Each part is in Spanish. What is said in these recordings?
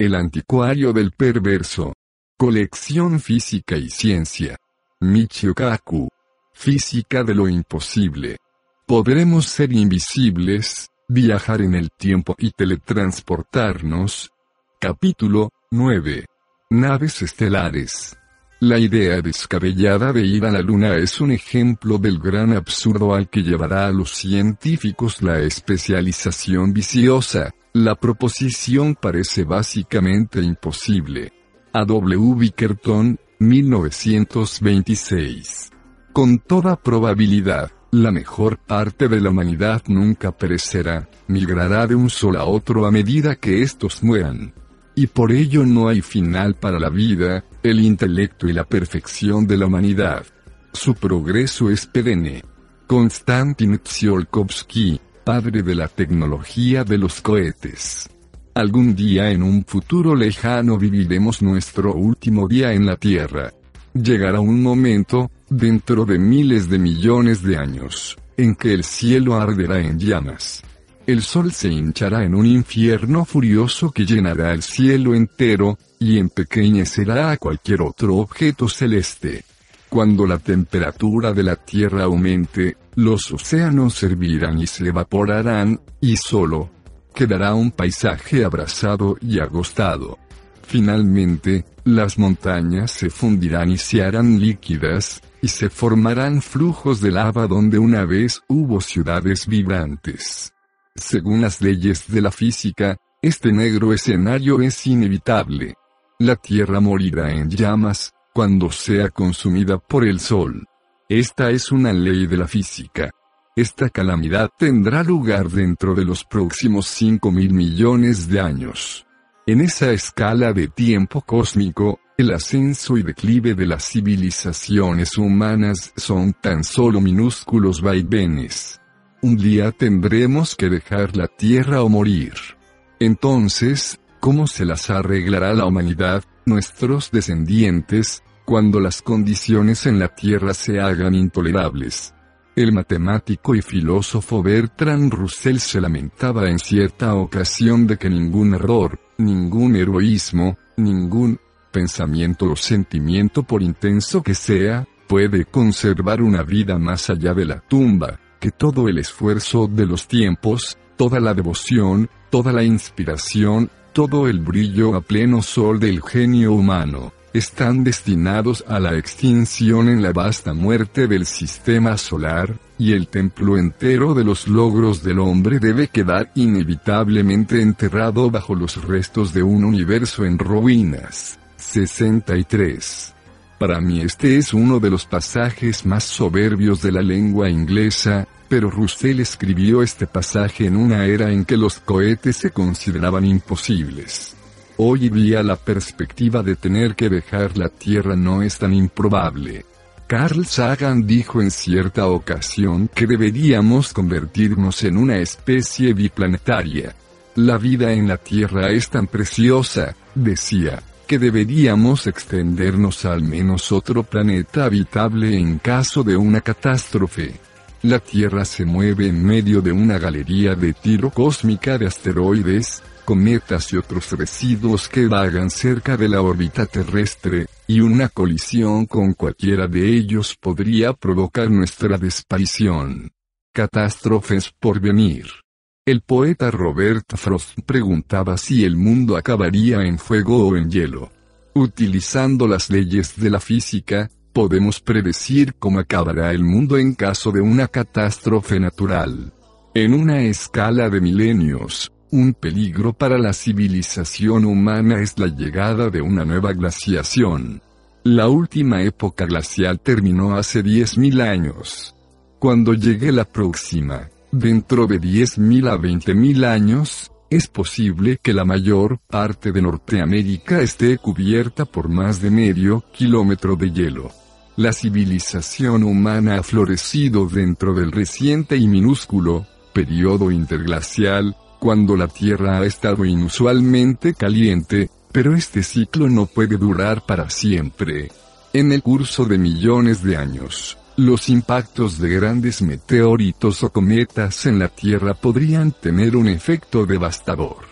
El anticuario del perverso. Colección Física y Ciencia. Michio Kaku. Física de lo imposible. Podremos ser invisibles, viajar en el tiempo y teletransportarnos. Capítulo 9. Naves estelares. La idea descabellada de ir a la Luna es un ejemplo del gran absurdo al que llevará a los científicos la especialización viciosa. La proposición parece básicamente imposible. A. W. Bickerton, 1926. Con toda probabilidad, la mejor parte de la humanidad nunca perecerá, migrará de un sol a otro a medida que estos mueran. Y por ello no hay final para la vida, el intelecto y la perfección de la humanidad. Su progreso es perenne. Konstantin Tsiolkovsky, padre de la tecnología de los cohetes. Algún día en un futuro lejano viviremos nuestro último día en la Tierra. Llegará un momento, dentro de miles de millones de años, en que el cielo arderá en llamas. El sol se hinchará en un infierno furioso que llenará el cielo entero, y empequeñecerá a cualquier otro objeto celeste. Cuando la temperatura de la Tierra aumente, los océanos servirán y se evaporarán, y solo quedará un paisaje abrasado y agostado. Finalmente, las montañas se fundirán y se harán líquidas, y se formarán flujos de lava donde una vez hubo ciudades vibrantes. Según las leyes de la física, este negro escenario es inevitable. La Tierra morirá en llamas, cuando sea consumida por el Sol. Esta es una ley de la física. Esta calamidad tendrá lugar dentro de los próximos 5 mil millones de años. En esa escala de tiempo cósmico, el ascenso y declive de las civilizaciones humanas son tan solo minúsculos vaivenes. Un día tendremos que dejar la Tierra o morir. Entonces, ¿cómo se las arreglará la humanidad, nuestros descendientes, cuando las condiciones en la Tierra se hagan intolerables? El matemático y filósofo Bertrand Russell se lamentaba en cierta ocasión de que ningún error, ningún heroísmo, ningún pensamiento o sentimiento por intenso que sea, puede conservar una vida más allá de la tumba, que todo el esfuerzo de los tiempos, toda la devoción, toda la inspiración, todo el brillo a pleno sol del genio humano, están destinados a la extinción en la vasta muerte del sistema solar, y el templo entero de los logros del hombre debe quedar inevitablemente enterrado bajo los restos de un universo en ruinas. 63. Para mí este es uno de los pasajes más soberbios de la lengua inglesa, pero Russell escribió este pasaje en una era en que los cohetes se consideraban imposibles. Hoy día la perspectiva de tener que dejar la Tierra no es tan improbable. Carl Sagan dijo en cierta ocasión que deberíamos convertirnos en una especie biplanetaria. La vida en la Tierra es tan preciosa, decía, que deberíamos extendernos al menos otro planeta habitable en caso de una catástrofe. La Tierra se mueve en medio de una galería de tiro cósmica de asteroides, cometas y otros residuos que vagan cerca de la órbita terrestre, y una colisión con cualquiera de ellos podría provocar nuestra desaparición. Catástrofes por venir. El poeta Robert Frost preguntaba si el mundo acabaría en fuego o en hielo. Utilizando las leyes de la física, podemos predecir cómo acabará el mundo en caso de una catástrofe natural. En una escala de milenios, Un peligro para la civilización humana es la llegada de una nueva glaciación. La última época glacial terminó hace 10.000 años. Cuando llegue la próxima, dentro de 10.000 a 20.000 años, es posible que la mayor parte de Norteamérica esté cubierta por más de medio kilómetro de hielo. La civilización humana ha florecido dentro del reciente y minúsculo periodo interglacial, cuando la Tierra ha estado inusualmente caliente, pero este ciclo no puede durar para siempre. En el curso de millones de años, los impactos de grandes meteoritos o cometas en la Tierra podrían tener un efecto devastador.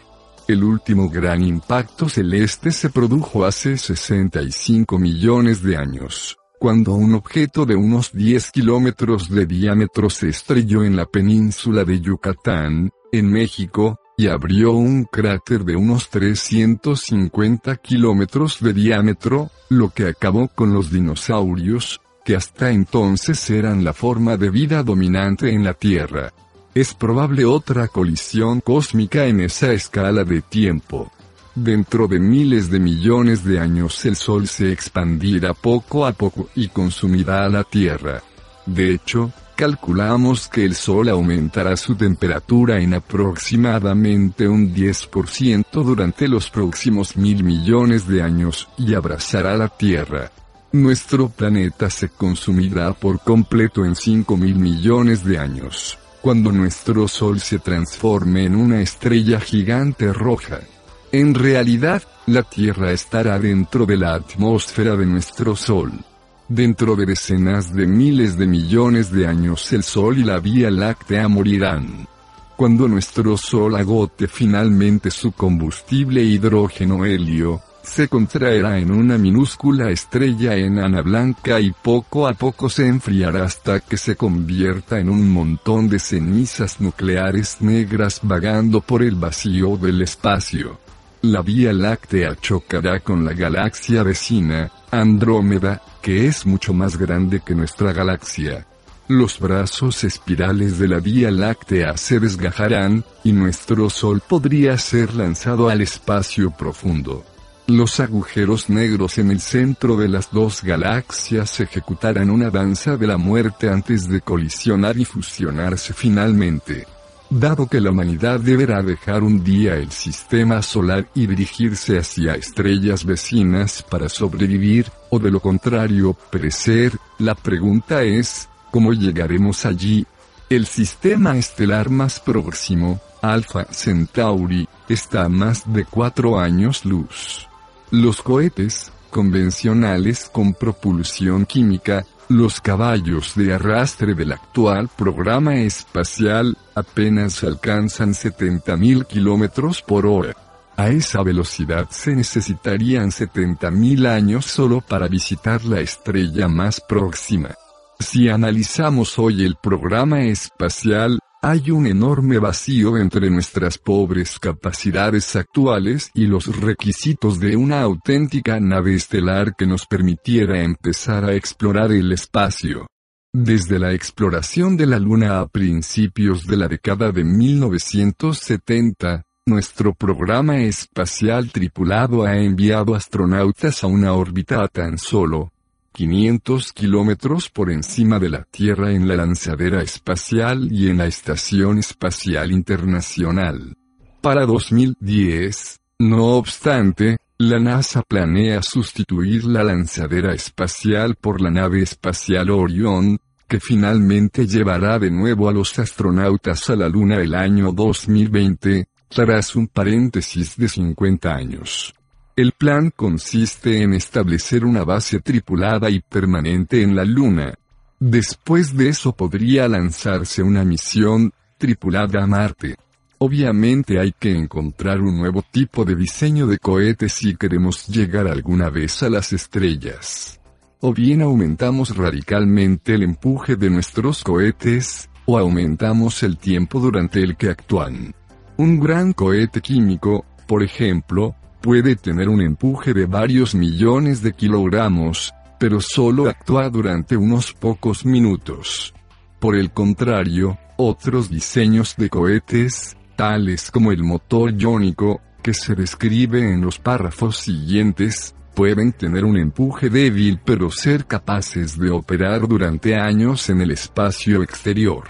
El último gran impacto celeste se produjo hace 65 millones de años, cuando un objeto de unos 10 kilómetros de diámetro se estrelló en la península de Yucatán, en México, y abrió un cráter de unos 350 kilómetros de diámetro, lo que acabó con los dinosaurios, que hasta entonces eran la forma de vida dominante en la Tierra. Es probable otra colisión cósmica en esa escala de tiempo. Dentro de miles de millones de años el Sol se expandirá poco a poco y consumirá a la Tierra. De hecho, calculamos que el Sol aumentará su temperatura en aproximadamente un 10% durante los próximos mil millones de años y abrazará la Tierra. Nuestro planeta se consumirá por completo en 5 mil millones de años, cuando nuestro Sol se transforme en una estrella gigante roja. En realidad, la Tierra estará dentro de la atmósfera de nuestro Sol. Dentro de decenas de miles de millones de años el Sol y la Vía Láctea morirán. Cuando nuestro Sol agote finalmente su combustible hidrógeno helio, se contraerá en una minúscula estrella enana blanca y poco a poco se enfriará hasta que se convierta en un montón de cenizas nucleares negras vagando por el vacío del espacio. La Vía Láctea chocará con la galaxia vecina, Andrómeda, que es mucho más grande que nuestra galaxia. Los brazos espirales de la Vía Láctea se desgajarán, y nuestro Sol podría ser lanzado al espacio profundo. Los agujeros negros en el centro de las dos galaxias ejecutarán una danza de la muerte antes de colisionar y fusionarse finalmente. Dado que la humanidad deberá dejar un día el sistema solar y dirigirse hacia estrellas vecinas para sobrevivir, o de lo contrario perecer, la pregunta es, ¿cómo llegaremos allí? El sistema estelar más próximo, Alpha Centauri, está a más de cuatro años luz. Los cohetes, convencionales con propulsión química, los caballos de arrastre del actual programa espacial apenas alcanzan 70.000 kilómetros por hora. A esa velocidad se necesitarían 70.000 años solo para visitar la estrella más próxima. Si analizamos hoy el programa espacial, hay un enorme vacío entre nuestras pobres capacidades actuales y los requisitos de una auténtica nave estelar que nos permitiera empezar a explorar el espacio. Desde la exploración de la Luna a principios de la década de 1970, nuestro programa espacial tripulado ha enviado astronautas a una órbita a tan solo 500 kilómetros por encima de la Tierra en la lanzadera espacial y en la Estación Espacial Internacional. Para 2010, no obstante, la NASA planea sustituir la lanzadera espacial por la nave espacial Orion, que finalmente llevará de nuevo a los astronautas a la Luna el año 2020, tras un paréntesis de 50 años. El plan consiste en establecer una base tripulada y permanente en la Luna. Después de eso podría lanzarse una misión tripulada a Marte. Obviamente hay que encontrar un nuevo tipo de diseño de cohete si queremos llegar alguna vez a las estrellas. O bien aumentamos radicalmente el empuje de nuestros cohetes, o aumentamos el tiempo durante el que actúan. Un gran cohete químico, por ejemplo, puede tener un empuje de varios millones de kilogramos, pero solo actúa durante unos pocos minutos. Por el contrario, otros diseños de cohetes, tales como el motor iónico, que se describe en los párrafos siguientes, pueden tener un empuje débil pero ser capaces de operar durante años en el espacio exterior.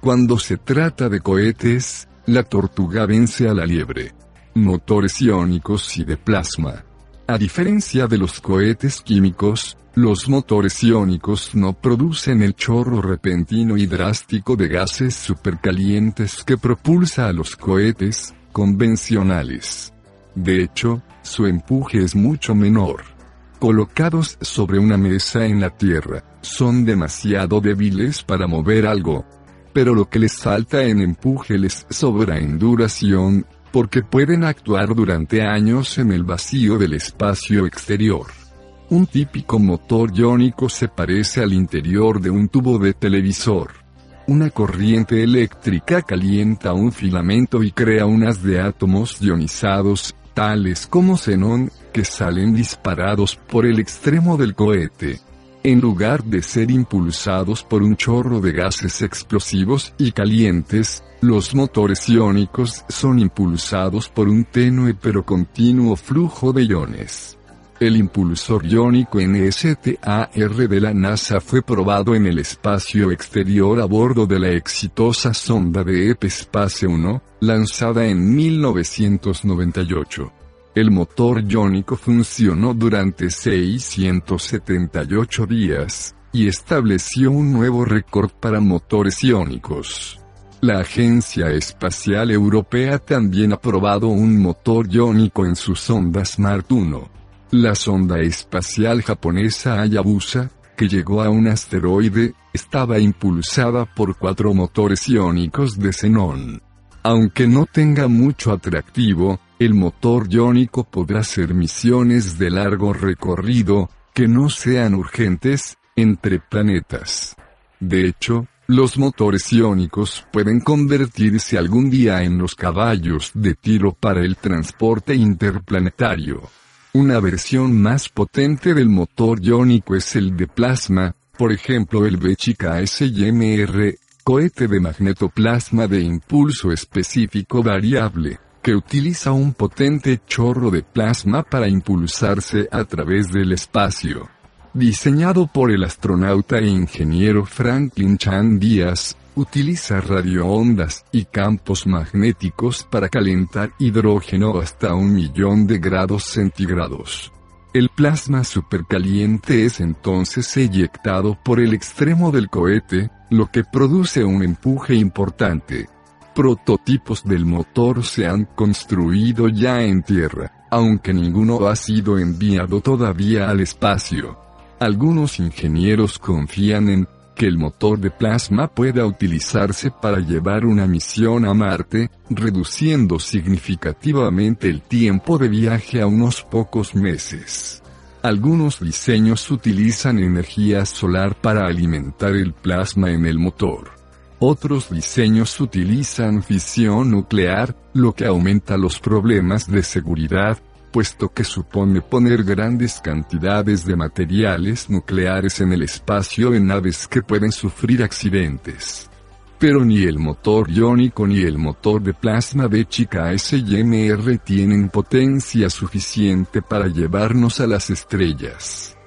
Cuando se trata de cohetes, la tortuga vence a la liebre. Motores iónicos y de plasma. A diferencia de los cohetes químicos, los motores iónicos no producen el chorro repentino y drástico de gases supercalientes que propulsa a los cohetes convencionales. De hecho, su empuje es mucho menor. Colocados sobre una mesa en la Tierra, son demasiado débiles para mover algo, pero lo que les falta en empuje les sobra en duración, porque pueden actuar durante años en el vacío del espacio exterior. Un típico motor iónico se parece al interior de un tubo de televisor. Una corriente eléctrica calienta un filamento y crea unas de átomos ionizados, tales como xenón, que salen disparados por el extremo del cohete en lugar de ser impulsados por un chorro de gases explosivos y calientes, los motores iónicos son impulsados por un tenue pero continuo flujo de iones. El impulsor iónico NSTAR de la NASA fue probado en el espacio exterior a bordo de la exitosa sonda de Space 1, lanzada en 1998. El motor iónico funcionó durante 678 días, y estableció un nuevo récord para motores iónicos. La Agencia Espacial Europea también ha probado un motor iónico en su sonda Smart 1. La sonda espacial japonesa Hayabusa, que llegó a un asteroide, estaba impulsada por cuatro motores iónicos de xenón. Aunque no tenga mucho atractivo, el motor iónico podrá hacer misiones de largo recorrido, que no sean urgentes, entre planetas. De hecho, los motores iónicos pueden convertirse algún día en los caballos de tiro para el transporte interplanetario. Una versión más potente del motor iónico es el de plasma, por ejemplo el Bechica SYMR, cohete de magnetoplasma de impulso específico variable que utiliza un potente chorro de plasma para impulsarse a través del espacio. Diseñado por el astronauta e ingeniero Franklin Chan Díaz, utiliza radioondas y campos magnéticos para calentar hidrógeno hasta un millón de grados centígrados. El plasma supercaliente es entonces eyectado por el extremo del cohete, lo que produce un empuje importante, prototipos del motor se han construido ya en tierra, aunque ninguno ha sido enviado todavía al espacio. Algunos ingenieros confían en que el motor de plasma pueda utilizarse para llevar una misión a Marte, reduciendo significativamente el tiempo de viaje a unos pocos meses. Algunos diseños utilizan energía solar para alimentar el plasma en el motor. Otros diseños utilizan fisión nuclear, lo que aumenta los problemas de seguridad, puesto que supone poner grandes cantidades de materiales nucleares en el espacio en naves que pueden sufrir accidentes. Pero ni el motor iónico ni el motor de plasma de chica SMR tienen potencia suficiente para llevarnos a las estrellas.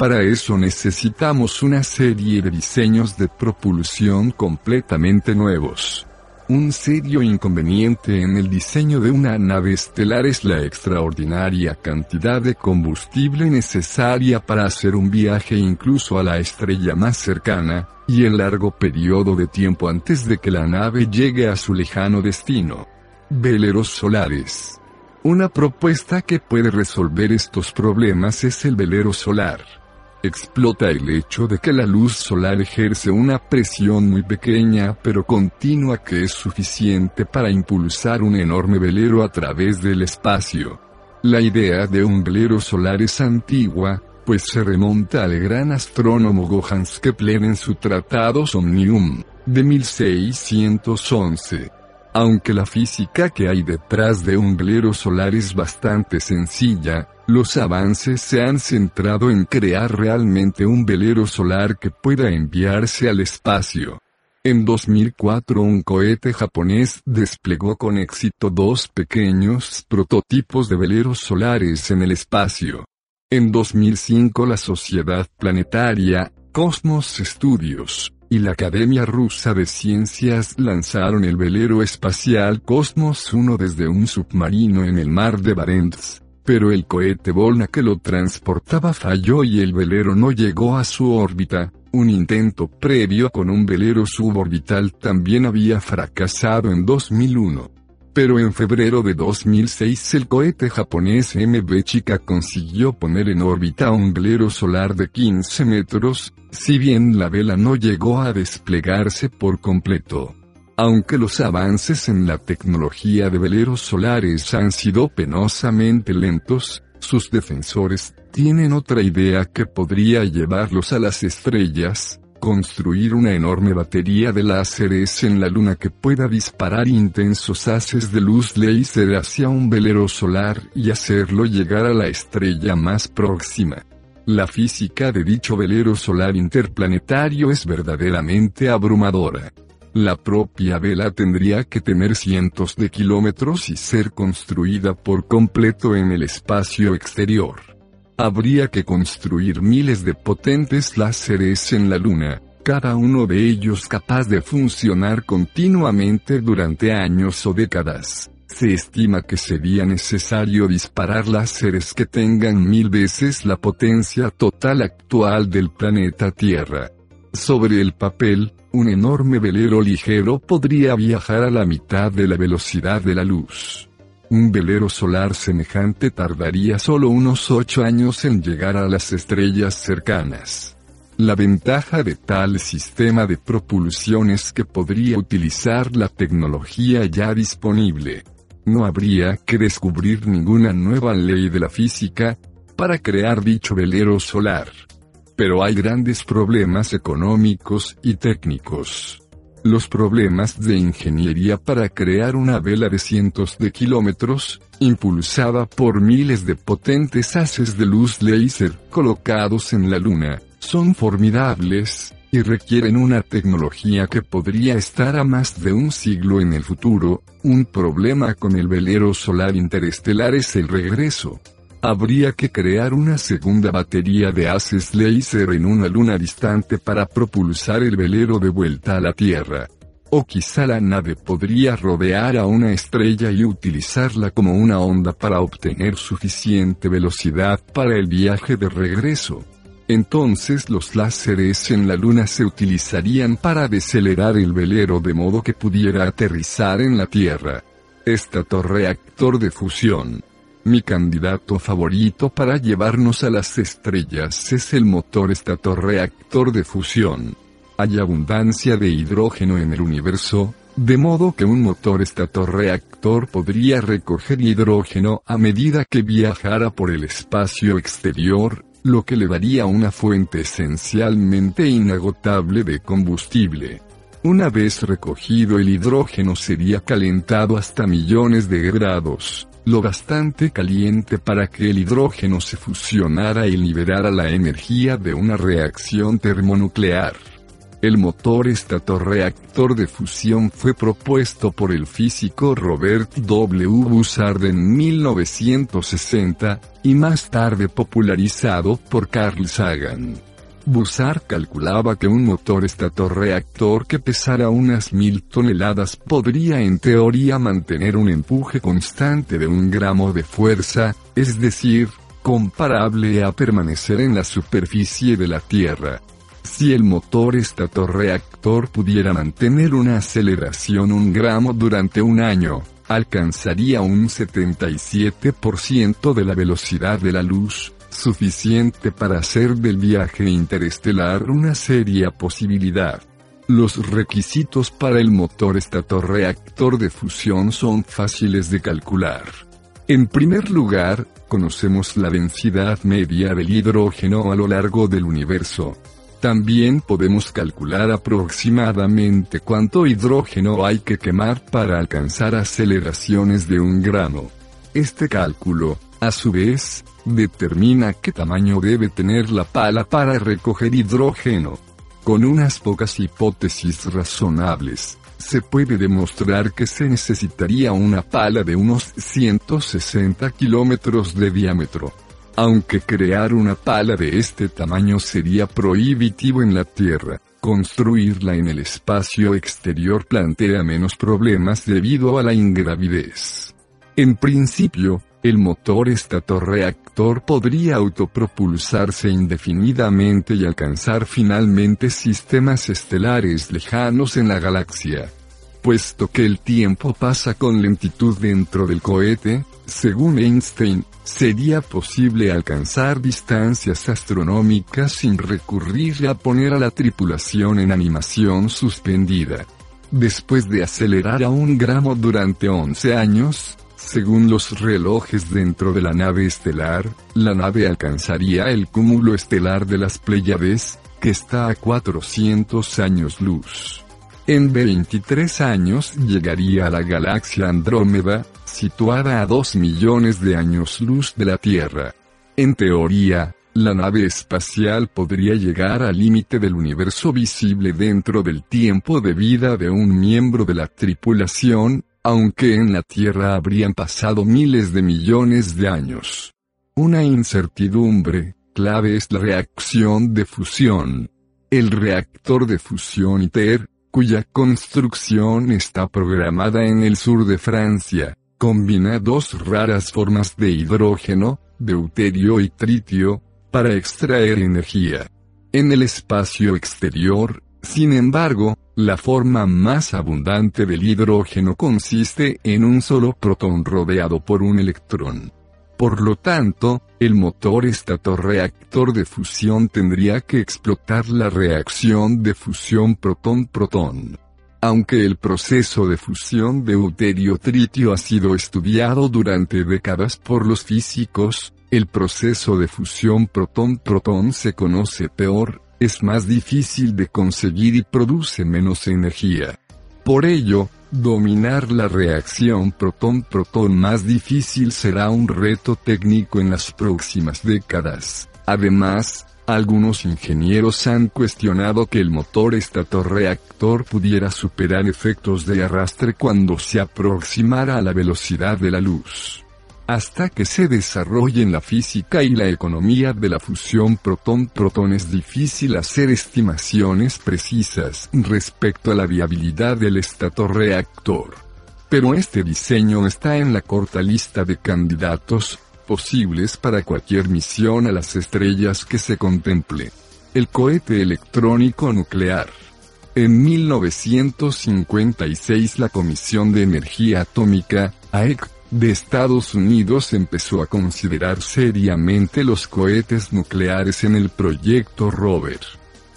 Para eso necesitamos una serie de diseños de propulsión completamente nuevos. Un serio inconveniente en el diseño de una nave estelar es la extraordinaria cantidad de combustible necesaria para hacer un viaje incluso a la estrella más cercana, y el largo periodo de tiempo antes de que la nave llegue a su lejano destino. Veleros solares. Una propuesta que puede resolver estos problemas es el velero solar explota el hecho de que la luz solar ejerce una presión muy pequeña pero continua que es suficiente para impulsar un enorme velero a través del espacio. La idea de un velero solar es antigua, pues se remonta al gran astrónomo Johannes Kepler en su tratado Somnium, de 1611. Aunque la física que hay detrás de un velero solar es bastante sencilla, los avances se han centrado en crear realmente un velero solar que pueda enviarse al espacio. En 2004 un cohete japonés desplegó con éxito dos pequeños prototipos de veleros solares en el espacio. En 2005 la Sociedad Planetaria, Cosmos Studios, y la Academia Rusa de Ciencias lanzaron el velero espacial Cosmos 1 desde un submarino en el mar de Barents. Pero el cohete Volna que lo transportaba falló y el velero no llegó a su órbita. Un intento previo con un velero suborbital también había fracasado en 2001 pero en febrero de 2006 el cohete japonés MB Chica consiguió poner en órbita un velero solar de 15 metros, si bien la vela no llegó a desplegarse por completo. Aunque los avances en la tecnología de veleros solares han sido penosamente lentos, sus defensores tienen otra idea que podría llevarlos a las estrellas, construir una enorme batería de láseres en la Luna que pueda disparar intensos haces de luz láser hacia un velero solar y hacerlo llegar a la estrella más próxima. La física de dicho velero solar interplanetario es verdaderamente abrumadora. La propia vela tendría que tener cientos de kilómetros y ser construida por completo en el espacio exterior. Habría que construir miles de potentes láseres en la Luna, cada uno de ellos capaz de funcionar continuamente durante años o décadas. Se estima que sería necesario disparar láseres que tengan mil veces la potencia total actual del planeta Tierra. Sobre el papel, un enorme velero ligero podría viajar a la mitad de la velocidad de la luz. Un velero solar semejante tardaría solo unos ocho años en llegar a las estrellas cercanas. La ventaja de tal sistema de propulsión es que podría utilizar la tecnología ya disponible. No habría que descubrir ninguna nueva ley de la física para crear dicho velero solar. Pero hay grandes problemas económicos y técnicos. Los problemas de ingeniería para crear una vela de cientos de kilómetros, impulsada por miles de potentes haces de luz láser colocados en la Luna, son formidables, y requieren una tecnología que podría estar a más de un siglo en el futuro, un problema con el velero solar interestelar es el regreso. Habría que crear una segunda batería de haces láser en una luna distante para propulsar el velero de vuelta a la Tierra. O quizá la nave podría rodear a una estrella y utilizarla como una onda para obtener suficiente velocidad para el viaje de regreso. Entonces los láseres en la Luna se utilizarían para decelerar el velero de modo que pudiera aterrizar en la Tierra. Estatorreactor de fusión. Mi candidato favorito para llevarnos a las estrellas es el motor estatorreactor de fusión. Hay abundancia de hidrógeno en el universo, de modo que un motor estatorreactor podría recoger hidrógeno a medida que viajara por el espacio exterior, lo que le daría una fuente esencialmente inagotable de combustible. Una vez recogido el hidrógeno sería calentado hasta millones de grados, lo bastante caliente para que el hidrógeno se fusionara y liberara la energía de una reacción termonuclear. El motor estatorreactor de fusión fue propuesto por el físico Robert W. Bussard en 1960, y más tarde popularizado por Carl Sagan. Bussard calculaba que un motor estatorreactor que pesara unas mil toneladas podría en teoría mantener un empuje constante de un gramo de fuerza, es decir, comparable a permanecer en la superficie de la Tierra. Si el motor estatorreactor pudiera mantener una aceleración un gramo durante un año, alcanzaría un 77% de la velocidad de la luz, suficiente para hacer del viaje interestelar una seria posibilidad. Los requisitos para el motor estatorreactor de fusión son fáciles de calcular. En primer lugar, conocemos la densidad media del hidrógeno a lo largo del universo. También podemos calcular aproximadamente cuánto hidrógeno hay que quemar para alcanzar aceleraciones de un gramo. Este cálculo, a su vez, determina qué tamaño debe tener la pala para recoger hidrógeno. Con unas pocas hipótesis razonables, se puede demostrar que se necesitaría una pala de unos 160 kilómetros de diámetro. Aunque crear una pala de este tamaño sería prohibitivo en la Tierra, construirla en el espacio exterior plantea menos problemas debido a la ingravidez. En principio, el motor estatorreactor podría autopropulsarse indefinidamente y alcanzar finalmente sistemas estelares lejanos en la galaxia. Puesto que el tiempo pasa con lentitud dentro del cohete, según Einstein, sería posible alcanzar distancias astronómicas sin recurrir a poner a la tripulación en animación suspendida. Después de acelerar a un gramo durante 11 años, según los relojes dentro de la nave estelar, la nave alcanzaría el cúmulo estelar de las Pléyades, que está a 400 años luz. En 23 años llegaría a la galaxia Andrómeda, situada a 2 millones de años luz de la Tierra. En teoría, la nave espacial podría llegar al límite del universo visible dentro del tiempo de vida de un miembro de la tripulación, aunque en la Tierra habrían pasado miles de millones de años. Una incertidumbre clave es la reacción de fusión. El reactor de fusión ITER, cuya construcción está programada en el sur de Francia, combina dos raras formas de hidrógeno, deuterio y tritio, para extraer energía. En el espacio exterior, sin embargo, la forma más abundante del hidrógeno consiste en un solo protón rodeado por un electrón. Por lo tanto, el motor estatorreactor de fusión tendría que explotar la reacción de fusión protón-protón. Aunque el proceso de fusión deuterio-tritio ha sido estudiado durante décadas por los físicos, el proceso de fusión protón-protón se conoce peor, es más difícil de conseguir y produce menos energía. Por ello, dominar la reacción protón-protón más difícil será un reto técnico en las próximas décadas. Además, algunos ingenieros han cuestionado que el motor estatorreactor pudiera superar efectos de arrastre cuando se aproximara a la velocidad de la luz. Hasta que se desarrollen la física y la economía de la fusión protón-protón es difícil hacer estimaciones precisas respecto a la viabilidad del estatorreactor. Pero este diseño está en la corta lista de candidatos posibles para cualquier misión a las estrellas que se contemple. El cohete electrónico nuclear. En 1956 la Comisión de Energía Atómica, AEC, de Estados Unidos empezó a considerar seriamente los cohetes nucleares en el proyecto Rover.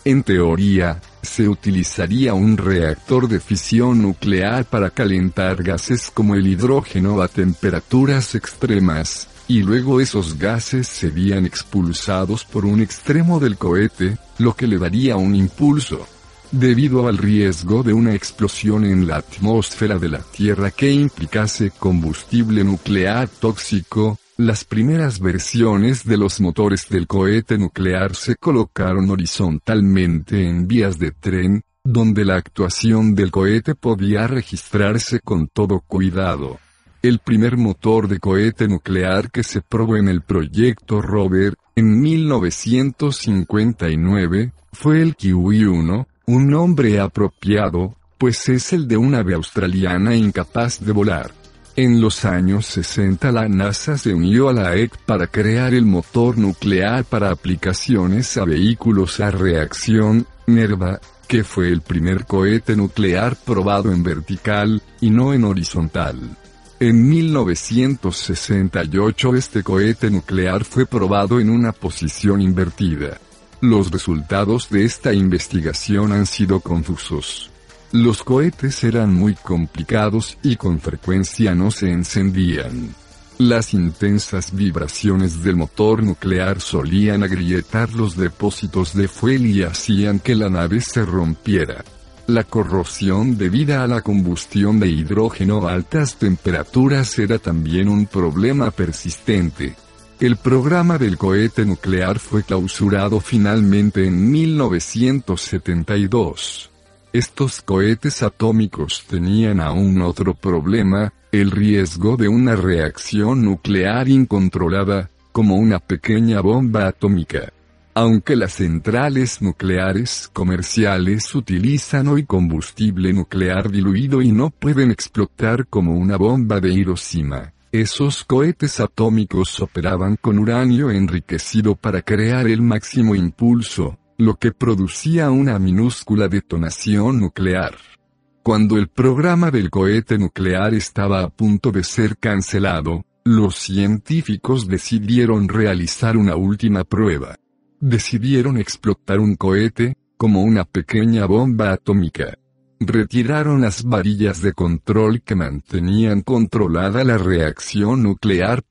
En teoría, se utilizaría un reactor de fisión nuclear para calentar gases como el hidrógeno a temperaturas extremas, y luego esos gases serían expulsados por un extremo del cohete, lo que le daría un impulso debido al riesgo de una explosión en la atmósfera de la Tierra que implicase combustible nuclear tóxico, las primeras versiones de los motores del cohete nuclear se colocaron horizontalmente en vías de tren, donde la actuación del cohete podía registrarse con todo cuidado. El primer motor de cohete nuclear que se probó en el proyecto Rover, en 1959, fue el Kiwi-1, un nombre apropiado, pues es el de una ave australiana incapaz de volar. En los años 60 la NASA se unió a la EC para crear el motor nuclear para aplicaciones a vehículos a reacción, NERVA, que fue el primer cohete nuclear probado en vertical, y no en horizontal. En 1968 este cohete nuclear fue probado en una posición invertida. Los resultados de esta investigación han sido confusos. Los cohetes eran muy complicados y con frecuencia no se encendían. Las intensas vibraciones del motor nuclear solían agrietar los depósitos de fuel y hacían que la nave se rompiera. La corrosión debida a la combustión de hidrógeno a altas temperaturas era también un problema persistente. El programa del cohete nuclear fue clausurado finalmente en 1972. Estos cohetes atómicos tenían aún otro problema, el riesgo de una reacción nuclear incontrolada, como una pequeña bomba atómica. Aunque las centrales nucleares comerciales utilizan hoy combustible nuclear diluido y no pueden explotar como una bomba de Hiroshima, esos cohetes atómicos operaban con uranio enriquecido para crear el máximo impulso, lo que producía una minúscula detonación nuclear. Cuando el programa del cohete nuclear estaba a punto de ser cancelado, los científicos decidieron realizar una última prueba. Decidieron explotar un cohete, como una pequeña bomba atómica. Retiraron las varillas de control que mantenían controlada la reacción nuclear.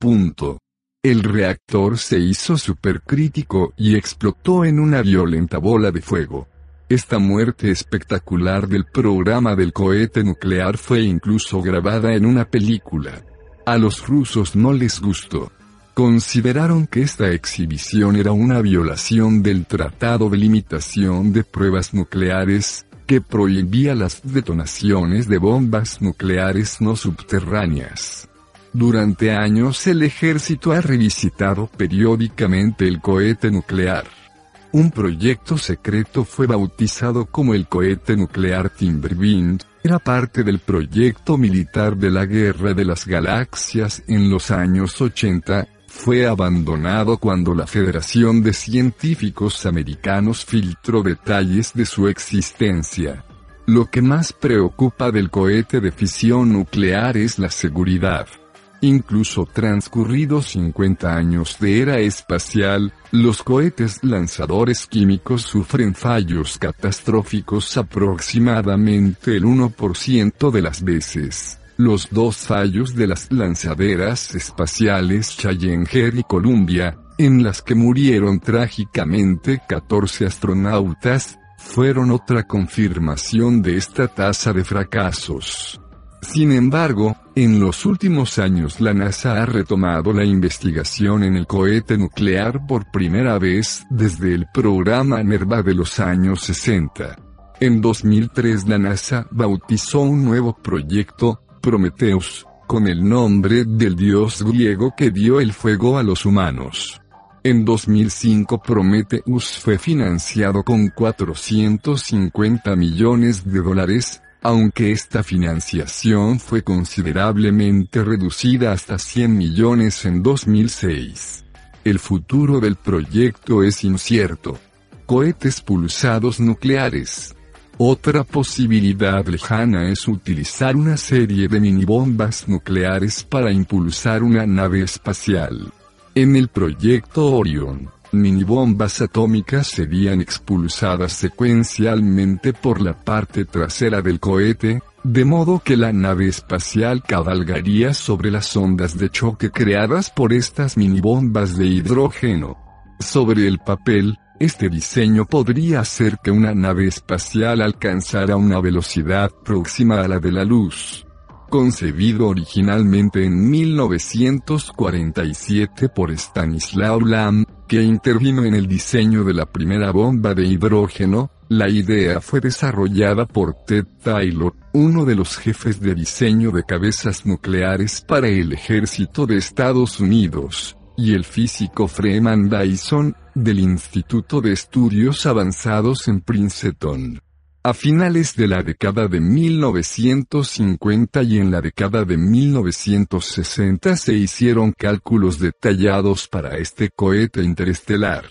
El reactor se hizo supercrítico y explotó en una violenta bola de fuego. Esta muerte espectacular del programa del cohete nuclear fue incluso grabada en una película. A los rusos no les gustó. Consideraron que esta exhibición era una violación del Tratado de Limitación de Pruebas Nucleares, que prohibía las detonaciones de bombas nucleares no subterráneas. Durante años el ejército ha revisitado periódicamente el cohete nuclear. Un proyecto secreto fue bautizado como el cohete nuclear Timberwind, era parte del proyecto militar de la Guerra de las Galaxias en los años 80, fue abandonado cuando la Federación de Científicos Americanos filtró detalles de su existencia. Lo que más preocupa del cohete de fisión nuclear es la seguridad. Incluso transcurridos 50 años de era espacial, los cohetes lanzadores químicos sufren fallos catastróficos aproximadamente el 1% de las veces. Los dos fallos de las lanzaderas espaciales Challenger y Columbia, en las que murieron trágicamente 14 astronautas, fueron otra confirmación de esta tasa de fracasos. Sin embargo, en los últimos años la NASA ha retomado la investigación en el cohete nuclear por primera vez desde el programa NERVA de los años 60. En 2003 la NASA bautizó un nuevo proyecto, Prometheus, con el nombre del dios griego que dio el fuego a los humanos. En 2005 Prometheus fue financiado con 450 millones de dólares, aunque esta financiación fue considerablemente reducida hasta 100 millones en 2006. El futuro del proyecto es incierto. Cohetes pulsados nucleares. Otra posibilidad lejana es utilizar una serie de minibombas nucleares para impulsar una nave espacial. En el proyecto Orion, minibombas atómicas serían expulsadas secuencialmente por la parte trasera del cohete, de modo que la nave espacial cabalgaría sobre las ondas de choque creadas por estas minibombas de hidrógeno. Sobre el papel, este diseño podría hacer que una nave espacial alcanzara una velocidad próxima a la de la luz concebido originalmente en 1947 por Stanislaw Lam, que intervino en el diseño de la primera bomba de hidrógeno, la idea fue desarrollada por Ted Taylor, uno de los jefes de diseño de cabezas nucleares para el ejército de Estados Unidos, y el físico Freeman Dyson, del Instituto de Estudios Avanzados en Princeton. A finales de la década de 1950 y en la década de 1960 se hicieron cálculos detallados para este cohete interestelar.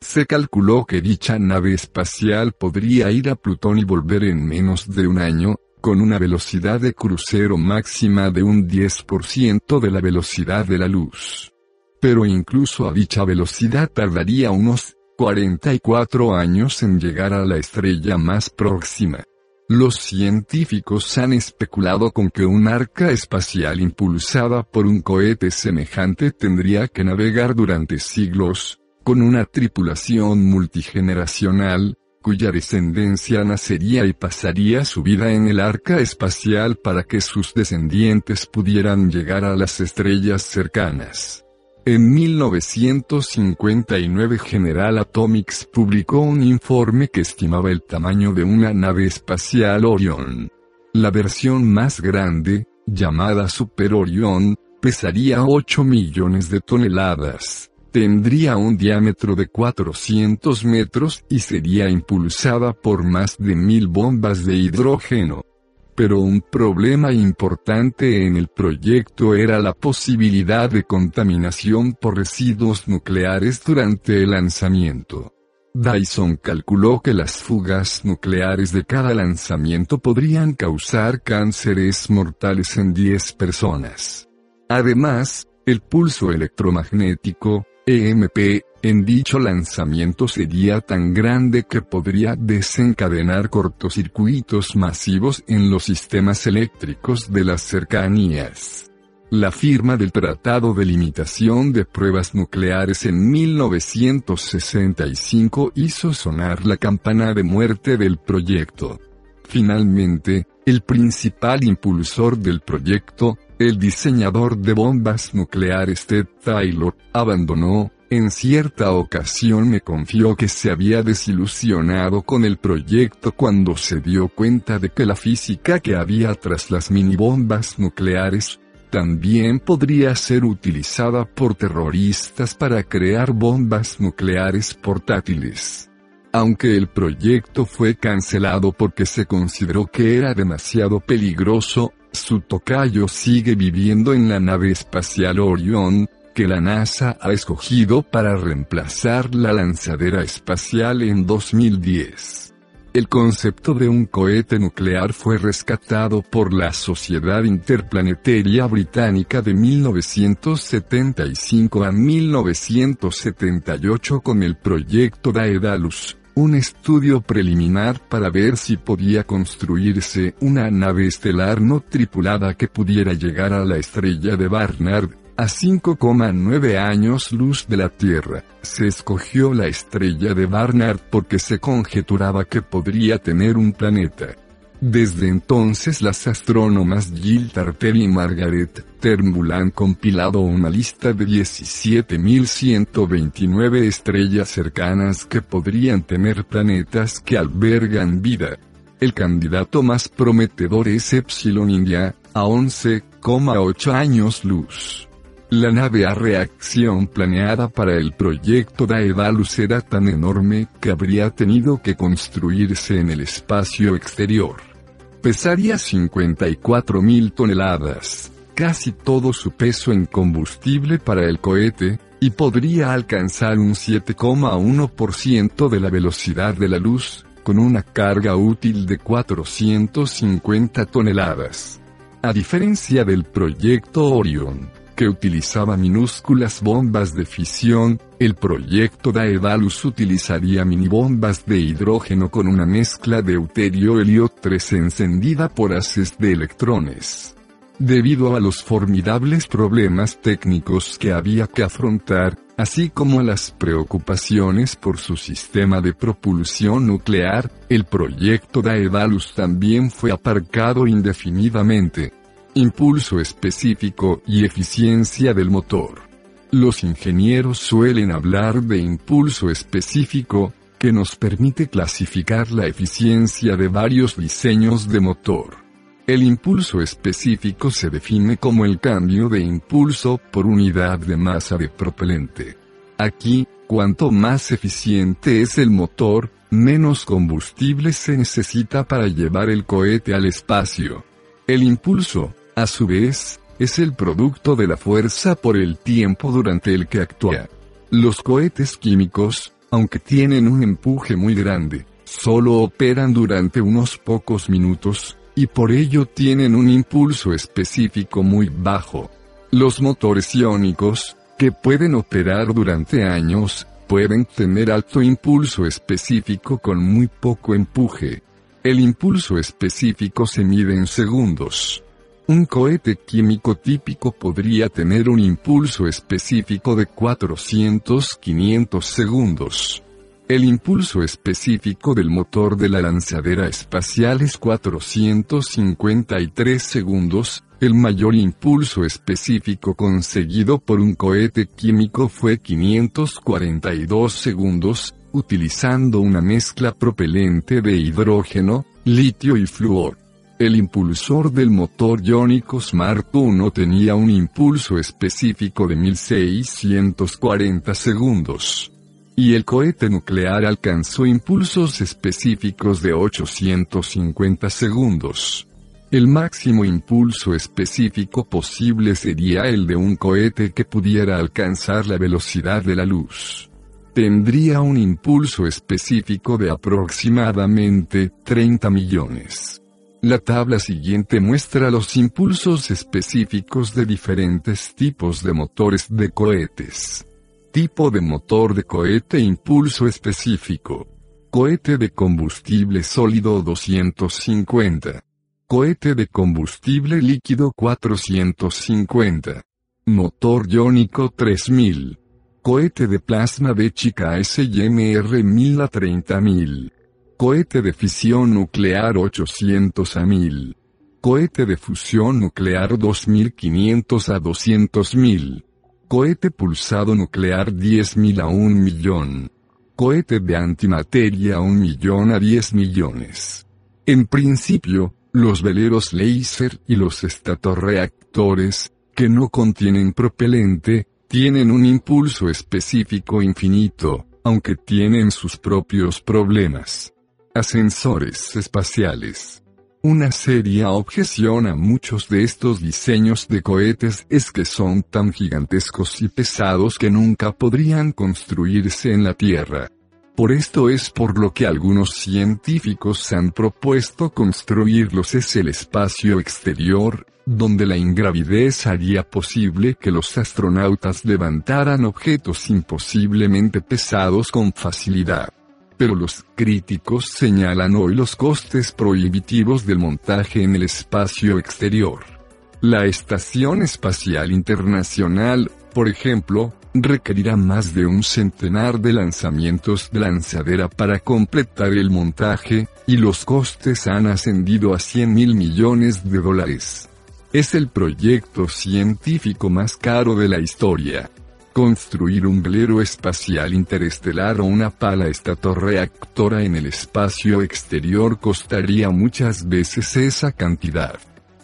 Se calculó que dicha nave espacial podría ir a Plutón y volver en menos de un año, con una velocidad de crucero máxima de un 10% de la velocidad de la luz. Pero incluso a dicha velocidad tardaría unos 44 años en llegar a la estrella más próxima. Los científicos han especulado con que un arca espacial impulsada por un cohete semejante tendría que navegar durante siglos, con una tripulación multigeneracional, cuya descendencia nacería y pasaría su vida en el arca espacial para que sus descendientes pudieran llegar a las estrellas cercanas. En 1959 General Atomics publicó un informe que estimaba el tamaño de una nave espacial Orion. La versión más grande, llamada Super Orion, pesaría 8 millones de toneladas, tendría un diámetro de 400 metros y sería impulsada por más de mil bombas de hidrógeno pero un problema importante en el proyecto era la posibilidad de contaminación por residuos nucleares durante el lanzamiento. Dyson calculó que las fugas nucleares de cada lanzamiento podrían causar cánceres mortales en 10 personas. Además, el pulso electromagnético, EMP, en dicho lanzamiento sería tan grande que podría desencadenar cortocircuitos masivos en los sistemas eléctricos de las cercanías. La firma del Tratado de Limitación de Pruebas Nucleares en 1965 hizo sonar la campana de muerte del proyecto. Finalmente, el principal impulsor del proyecto, el diseñador de bombas nucleares Ted Taylor, abandonó, en cierta ocasión me confió que se había desilusionado con el proyecto cuando se dio cuenta de que la física que había tras las minibombas nucleares, también podría ser utilizada por terroristas para crear bombas nucleares portátiles. Aunque el proyecto fue cancelado porque se consideró que era demasiado peligroso, su tocayo sigue viviendo en la nave espacial Orion, que la NASA ha escogido para reemplazar la lanzadera espacial en 2010. El concepto de un cohete nuclear fue rescatado por la Sociedad Interplanetaria Británica de 1975 a 1978 con el proyecto Daedalus, un estudio preliminar para ver si podía construirse una nave estelar no tripulada que pudiera llegar a la estrella de Barnard, a 5,9 años luz de la Tierra, se escogió la estrella de Barnard porque se conjeturaba que podría tener un planeta. Desde entonces las astrónomas Jill Tarter y Margaret Turnbull han compilado una lista de 17.129 estrellas cercanas que podrían tener planetas que albergan vida. El candidato más prometedor es Epsilon India, a 11,8 años luz. La nave a reacción planeada para el proyecto Daedalus era tan enorme que habría tenido que construirse en el espacio exterior. Pesaría 54.000 toneladas, casi todo su peso en combustible para el cohete, y podría alcanzar un 7,1% de la velocidad de la luz, con una carga útil de 450 toneladas. A diferencia del proyecto Orion, que utilizaba minúsculas bombas de fisión, el proyecto Daedalus utilizaría minibombas de hidrógeno con una mezcla de deuterio-helio 3 encendida por haces de electrones. Debido a los formidables problemas técnicos que había que afrontar, así como a las preocupaciones por su sistema de propulsión nuclear, el proyecto Daedalus también fue aparcado indefinidamente, impulso específico y eficiencia del motor. Los ingenieros suelen hablar de impulso específico, que nos permite clasificar la eficiencia de varios diseños de motor. El impulso específico se define como el cambio de impulso por unidad de masa de propelente. Aquí, cuanto más eficiente es el motor, menos combustible se necesita para llevar el cohete al espacio. El impulso, a su vez, es el producto de la fuerza por el tiempo durante el que actúa. Los cohetes químicos, aunque tienen un empuje muy grande, solo operan durante unos pocos minutos, y por ello tienen un impulso específico muy bajo. Los motores iónicos, que pueden operar durante años, pueden tener alto impulso específico con muy poco empuje. El impulso específico se mide en segundos. Un cohete químico típico podría tener un impulso específico de 400-500 segundos. El impulso específico del motor de la lanzadera espacial es 453 segundos, el mayor impulso específico conseguido por un cohete químico fue 542 segundos, utilizando una mezcla propelente de hidrógeno, litio y flúor. El impulsor del motor iónico Smart 1 tenía un impulso específico de 1640 segundos. Y el cohete nuclear alcanzó impulsos específicos de 850 segundos. El máximo impulso específico posible sería el de un cohete que pudiera alcanzar la velocidad de la luz. Tendría un impulso específico de aproximadamente 30 millones. La tabla siguiente muestra los impulsos específicos de diferentes tipos de motores de cohetes. Tipo de motor de cohete impulso específico. Cohete de combustible sólido 250. Cohete de combustible líquido 450. Motor iónico 3000. Cohete de plasma de chica SYMR 1000 a 30000. Cohete de fisión nuclear 800 a 1000. Cohete de fusión nuclear 2500 a 200.000. Cohete pulsado nuclear 10.000 a 1 millón. Cohete de antimateria 1 millón a 10 millones. En principio, los veleros láser y los estatorreactores, que no contienen propelente, tienen un impulso específico infinito, aunque tienen sus propios problemas. Ascensores espaciales. Una seria objeción a muchos de estos diseños de cohetes es que son tan gigantescos y pesados que nunca podrían construirse en la Tierra. Por esto es por lo que algunos científicos han propuesto construirlos es el espacio exterior, donde la ingravidez haría posible que los astronautas levantaran objetos imposiblemente pesados con facilidad. Pero los críticos señalan hoy los costes prohibitivos del montaje en el espacio exterior. La Estación Espacial Internacional, por ejemplo, requerirá más de un centenar de lanzamientos de lanzadera para completar el montaje, y los costes han ascendido a 100 mil millones de dólares. Es el proyecto científico más caro de la historia. Construir un velero espacial interestelar o una pala estatorreactora en el espacio exterior costaría muchas veces esa cantidad.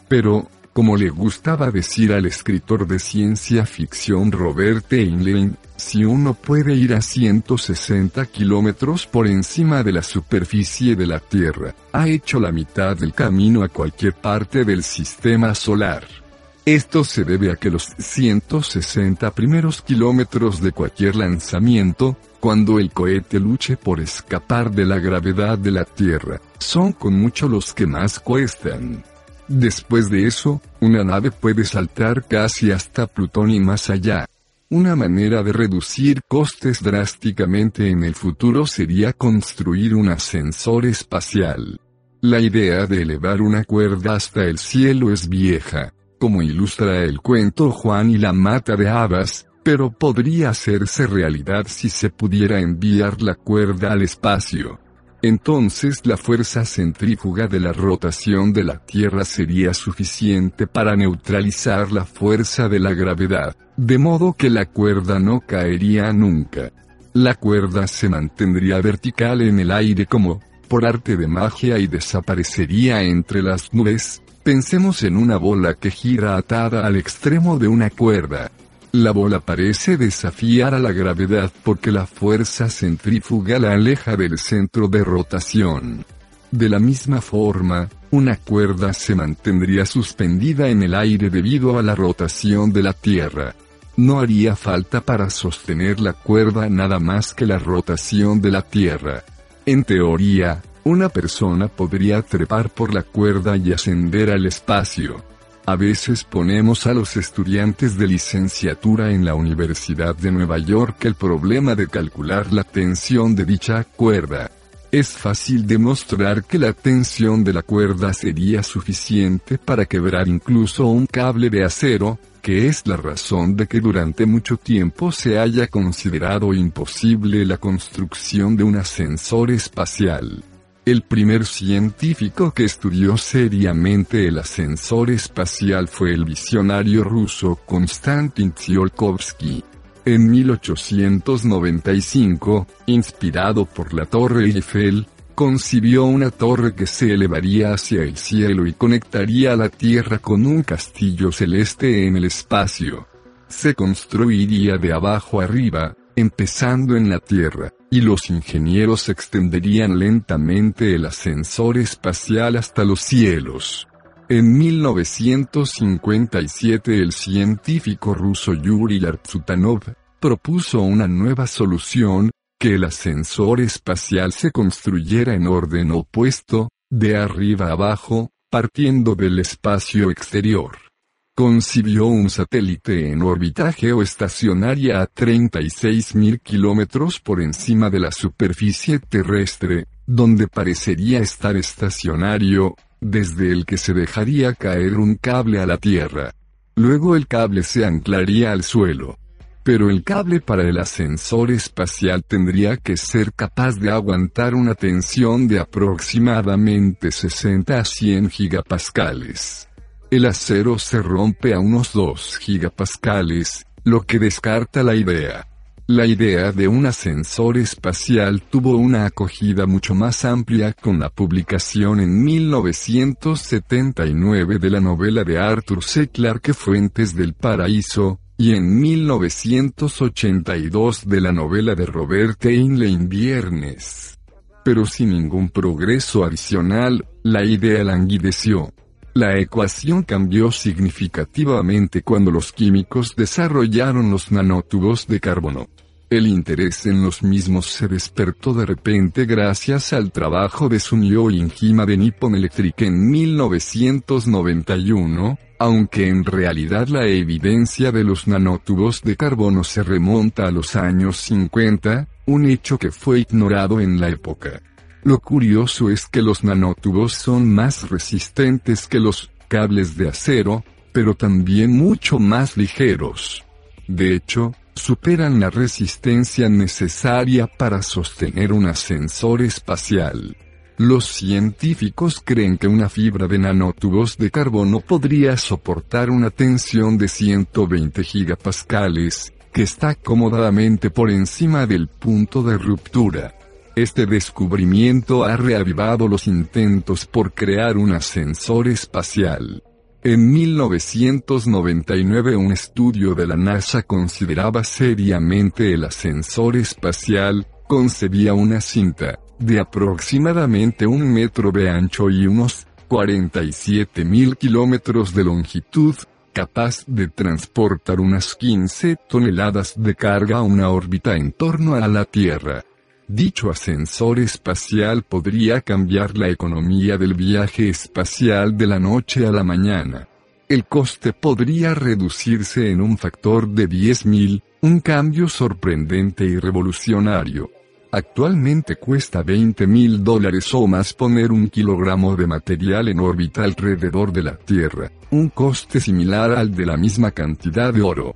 Pero, como le gustaba decir al escritor de ciencia ficción Robert Heinlein, si uno puede ir a 160 kilómetros por encima de la superficie de la Tierra, ha hecho la mitad del camino a cualquier parte del sistema solar. Esto se debe a que los 160 primeros kilómetros de cualquier lanzamiento, cuando el cohete luche por escapar de la gravedad de la Tierra, son con mucho los que más cuestan. Después de eso, una nave puede saltar casi hasta Plutón y más allá. Una manera de reducir costes drásticamente en el futuro sería construir un ascensor espacial. La idea de elevar una cuerda hasta el cielo es vieja, como ilustra el cuento Juan y la mata de habas, pero podría hacerse realidad si se pudiera enviar la cuerda al espacio. Entonces la fuerza centrífuga de la rotación de la Tierra sería suficiente para neutralizar la fuerza de la gravedad, de modo que la cuerda no caería nunca. La cuerda se mantendría vertical en el aire como, por arte de magia y desaparecería entre las nubes. Pensemos en una bola que gira atada al extremo de una cuerda. La bola parece desafiar a la gravedad porque la fuerza centrífuga la aleja del centro de rotación. De la misma forma, una cuerda se mantendría suspendida en el aire debido a la rotación de la Tierra. No haría falta para sostener la cuerda nada más que la rotación de la Tierra. En teoría, una persona podría trepar por la cuerda y ascender al espacio. A veces ponemos a los estudiantes de licenciatura en la Universidad de Nueva York el problema de calcular la tensión de dicha cuerda. Es fácil demostrar que la tensión de la cuerda sería suficiente para quebrar incluso un cable de acero, que es la razón de que durante mucho tiempo se haya considerado imposible la construcción de un ascensor espacial. El primer científico que estudió seriamente el ascensor espacial fue el visionario ruso Konstantin Tsiolkovsky. En 1895, inspirado por la Torre Eiffel, concibió una torre que se elevaría hacia el cielo y conectaría a la Tierra con un castillo celeste en el espacio. Se construiría de abajo arriba, empezando en la Tierra, y los ingenieros extenderían lentamente el ascensor espacial hasta los cielos. En 1957 el científico ruso Yuri Lartsutanov propuso una nueva solución, que el ascensor espacial se construyera en orden opuesto, de arriba abajo, partiendo del espacio exterior concibió un satélite en órbita geoestacionaria a 36.000 kilómetros por encima de la superficie terrestre, donde parecería estar estacionario, desde el que se dejaría caer un cable a la Tierra. Luego el cable se anclaría al suelo. Pero el cable para el ascensor espacial tendría que ser capaz de aguantar una tensión de aproximadamente 60 a 100 gigapascales el acero se rompe a unos 2 gigapascales, lo que descarta la idea. La idea de un ascensor espacial tuvo una acogida mucho más amplia con la publicación en 1979 de la novela de Arthur C. Clarke Fuentes del Paraíso, y en 1982 de la novela de Robert Heinlein Viernes. Pero sin ningún progreso adicional, la idea languideció. La ecuación cambió significativamente cuando los químicos desarrollaron los nanotubos de carbono. El interés en los mismos se despertó de repente gracias al trabajo de Sunyo Injima de Nippon Electric en 1991, aunque en realidad la evidencia de los nanotubos de carbono se remonta a los años 50, un hecho que fue ignorado en la época. Lo curioso es que los nanotubos son más resistentes que los cables de acero, pero también mucho más ligeros. De hecho, superan la resistencia necesaria para sostener un ascensor espacial. Los científicos creen que una fibra de nanotubos de carbono podría soportar una tensión de 120 gigapascales, que está cómodamente por encima del punto de ruptura. Este descubrimiento ha reavivado los intentos por crear un ascensor espacial. En 1999 un estudio de la NASA consideraba seriamente el ascensor espacial, concebía una cinta, de aproximadamente un metro de ancho y unos 47 mil kilómetros de longitud, capaz de transportar unas 15 toneladas de carga a una órbita en torno a la Tierra. Dicho ascensor espacial podría cambiar la economía del viaje espacial de la noche a la mañana. El coste podría reducirse en un factor de 10.000, un cambio sorprendente y revolucionario. Actualmente cuesta 20 mil dólares o más poner un kilogramo de material en órbita alrededor de la Tierra, un coste similar al de la misma cantidad de oro.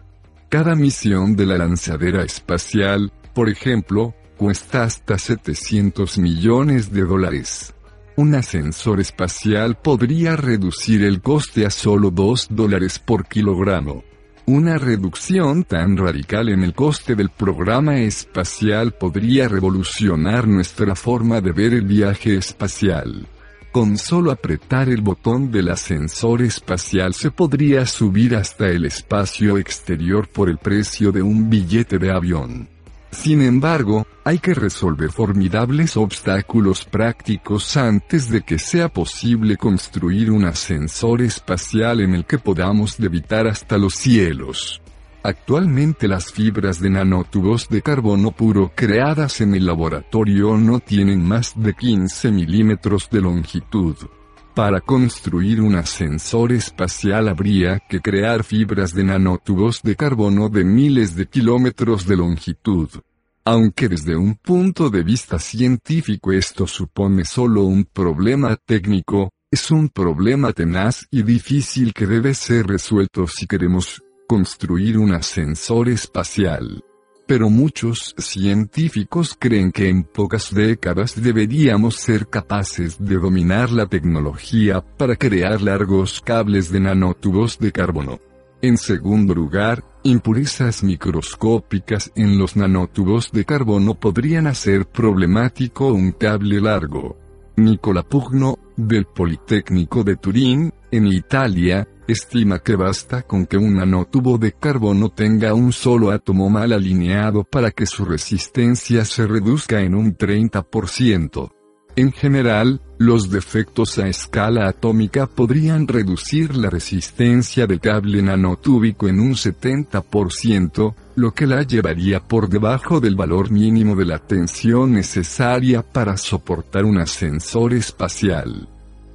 Cada misión de la lanzadera espacial, por ejemplo, cuesta hasta 700 millones de dólares. Un ascensor espacial podría reducir el coste a solo 2 dólares por kilogramo. Una reducción tan radical en el coste del programa espacial podría revolucionar nuestra forma de ver el viaje espacial. Con solo apretar el botón del ascensor espacial se podría subir hasta el espacio exterior por el precio de un billete de avión. Sin embargo, hay que resolver formidables obstáculos prácticos antes de que sea posible construir un ascensor espacial en el que podamos levitar hasta los cielos. Actualmente las fibras de nanotubos de carbono puro creadas en el laboratorio no tienen más de 15 milímetros de longitud. Para construir un ascensor espacial habría que crear fibras de nanotubos de carbono de miles de kilómetros de longitud. Aunque desde un punto de vista científico esto supone solo un problema técnico, es un problema tenaz y difícil que debe ser resuelto si queremos construir un ascensor espacial. Pero muchos científicos creen que en pocas décadas deberíamos ser capaces de dominar la tecnología para crear largos cables de nanotubos de carbono. En segundo lugar, impurezas microscópicas en los nanotubos de carbono podrían hacer problemático un cable largo. Nicola Pugno, del Politécnico de Turín, en Italia, estima que basta con que un nanotubo de carbono tenga un solo átomo mal alineado para que su resistencia se reduzca en un 30%. En general, los defectos a escala atómica podrían reducir la resistencia del cable nanotúbico en un 70%, lo que la llevaría por debajo del valor mínimo de la tensión necesaria para soportar un ascensor espacial.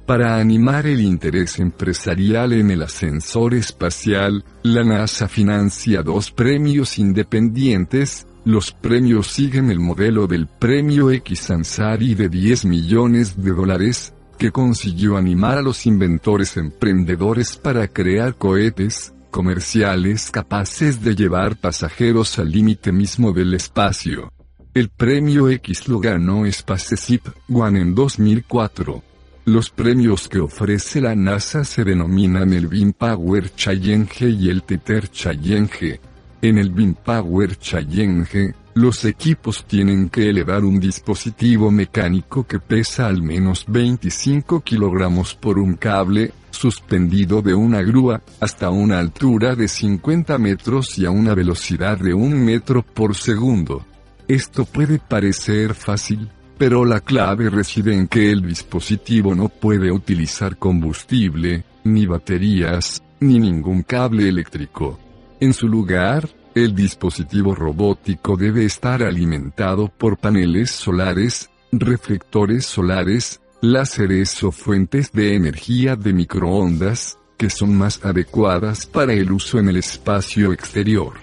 Para animar el interés empresarial en el ascensor espacial, la NASA financia dos premios independientes, los premios siguen el modelo del premio X Ansari de 10 millones de dólares, que consiguió animar a los inventores emprendedores para crear cohetes comerciales capaces de llevar pasajeros al límite mismo del espacio. El premio X lo ganó Spaceship One en 2004. Los premios que ofrece la NASA se denominan el Beam Power Challenge y el Tether Challenge. En el Beam Power Challenge, los equipos tienen que elevar un dispositivo mecánico que pesa al menos 25 kilogramos por un cable, suspendido de una grúa, hasta una altura de 50 metros y a una velocidad de un metro por segundo. Esto puede parecer fácil, pero la clave reside en que el dispositivo no puede utilizar combustible, ni baterías, ni ningún cable eléctrico. En su lugar, el dispositivo robótico debe estar alimentado por paneles solares, reflectores solares, láseres o fuentes de energía de microondas, que son más adecuadas para el uso en el espacio exterior.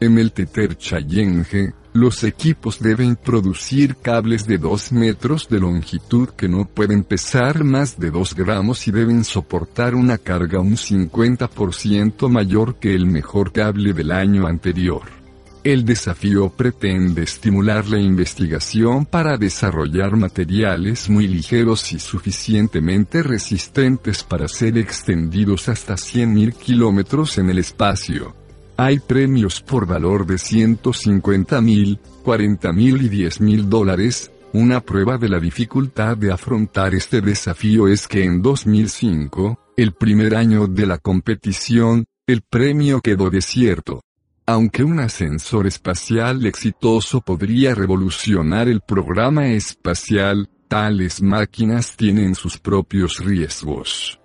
En el Tether Challenge, los equipos deben producir cables de 2 metros de longitud que no pueden pesar más de 2 gramos y deben soportar una carga un 50% mayor que el mejor cable del año anterior. El desafío pretende estimular la investigación para desarrollar materiales muy ligeros y suficientemente resistentes para ser extendidos hasta 100.000 kilómetros en el espacio. Hay premios por valor de 150 mil, 40 mil y 10 mil dólares. Una prueba de la dificultad de afrontar este desafío es que en 2005, el primer año de la competición, el premio quedó desierto. Aunque un ascensor espacial exitoso podría revolucionar el programa espacial, tales máquinas tienen sus propios riesgos.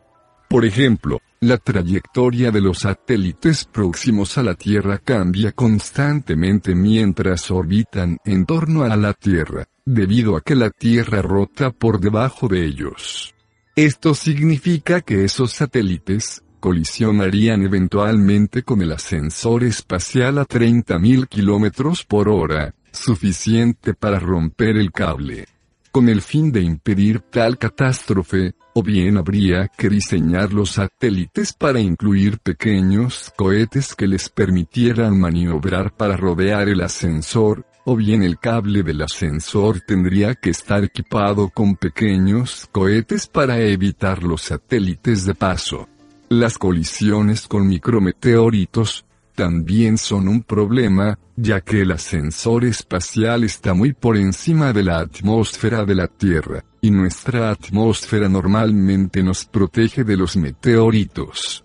Por ejemplo, la trayectoria de los satélites próximos a la Tierra cambia constantemente mientras orbitan en torno a la Tierra, debido a que la Tierra rota por debajo de ellos. Esto significa que esos satélites, colisionarían eventualmente con el ascensor espacial a 30.000 km por hora, suficiente para romper el cable con el fin de impedir tal catástrofe, o bien habría que diseñar los satélites para incluir pequeños cohetes que les permitieran maniobrar para rodear el ascensor, o bien el cable del ascensor tendría que estar equipado con pequeños cohetes para evitar los satélites de paso. Las colisiones con micrometeoritos, también son un problema, ya que el ascensor espacial está muy por encima de la atmósfera de la Tierra, y nuestra atmósfera normalmente nos protege de los meteoritos.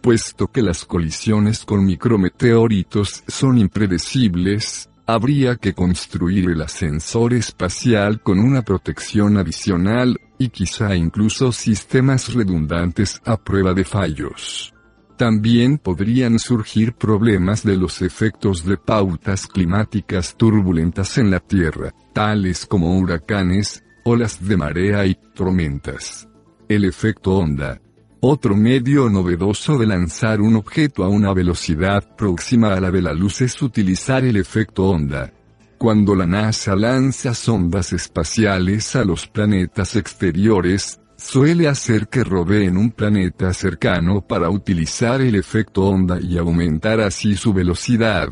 Puesto que las colisiones con micrometeoritos son impredecibles, habría que construir el ascensor espacial con una protección adicional, y quizá incluso sistemas redundantes a prueba de fallos. También podrían surgir problemas de los efectos de pautas climáticas turbulentas en la Tierra, tales como huracanes, olas de marea y tormentas. El efecto onda. Otro medio novedoso de lanzar un objeto a una velocidad próxima a la de la luz es utilizar el efecto onda. Cuando la NASA lanza sondas espaciales a los planetas exteriores, suele hacer que rodeen un planeta cercano para utilizar el efecto onda y aumentar así su velocidad.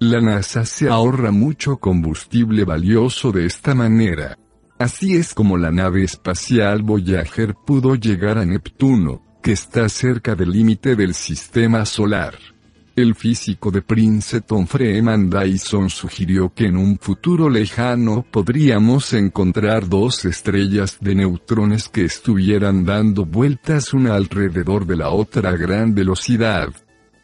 La NASA se ahorra mucho combustible valioso de esta manera. Así es como la nave espacial Voyager pudo llegar a Neptuno, que está cerca del límite del sistema solar. El físico de Princeton Freeman Dyson sugirió que en un futuro lejano podríamos encontrar dos estrellas de neutrones que estuvieran dando vueltas una alrededor de la otra a gran velocidad.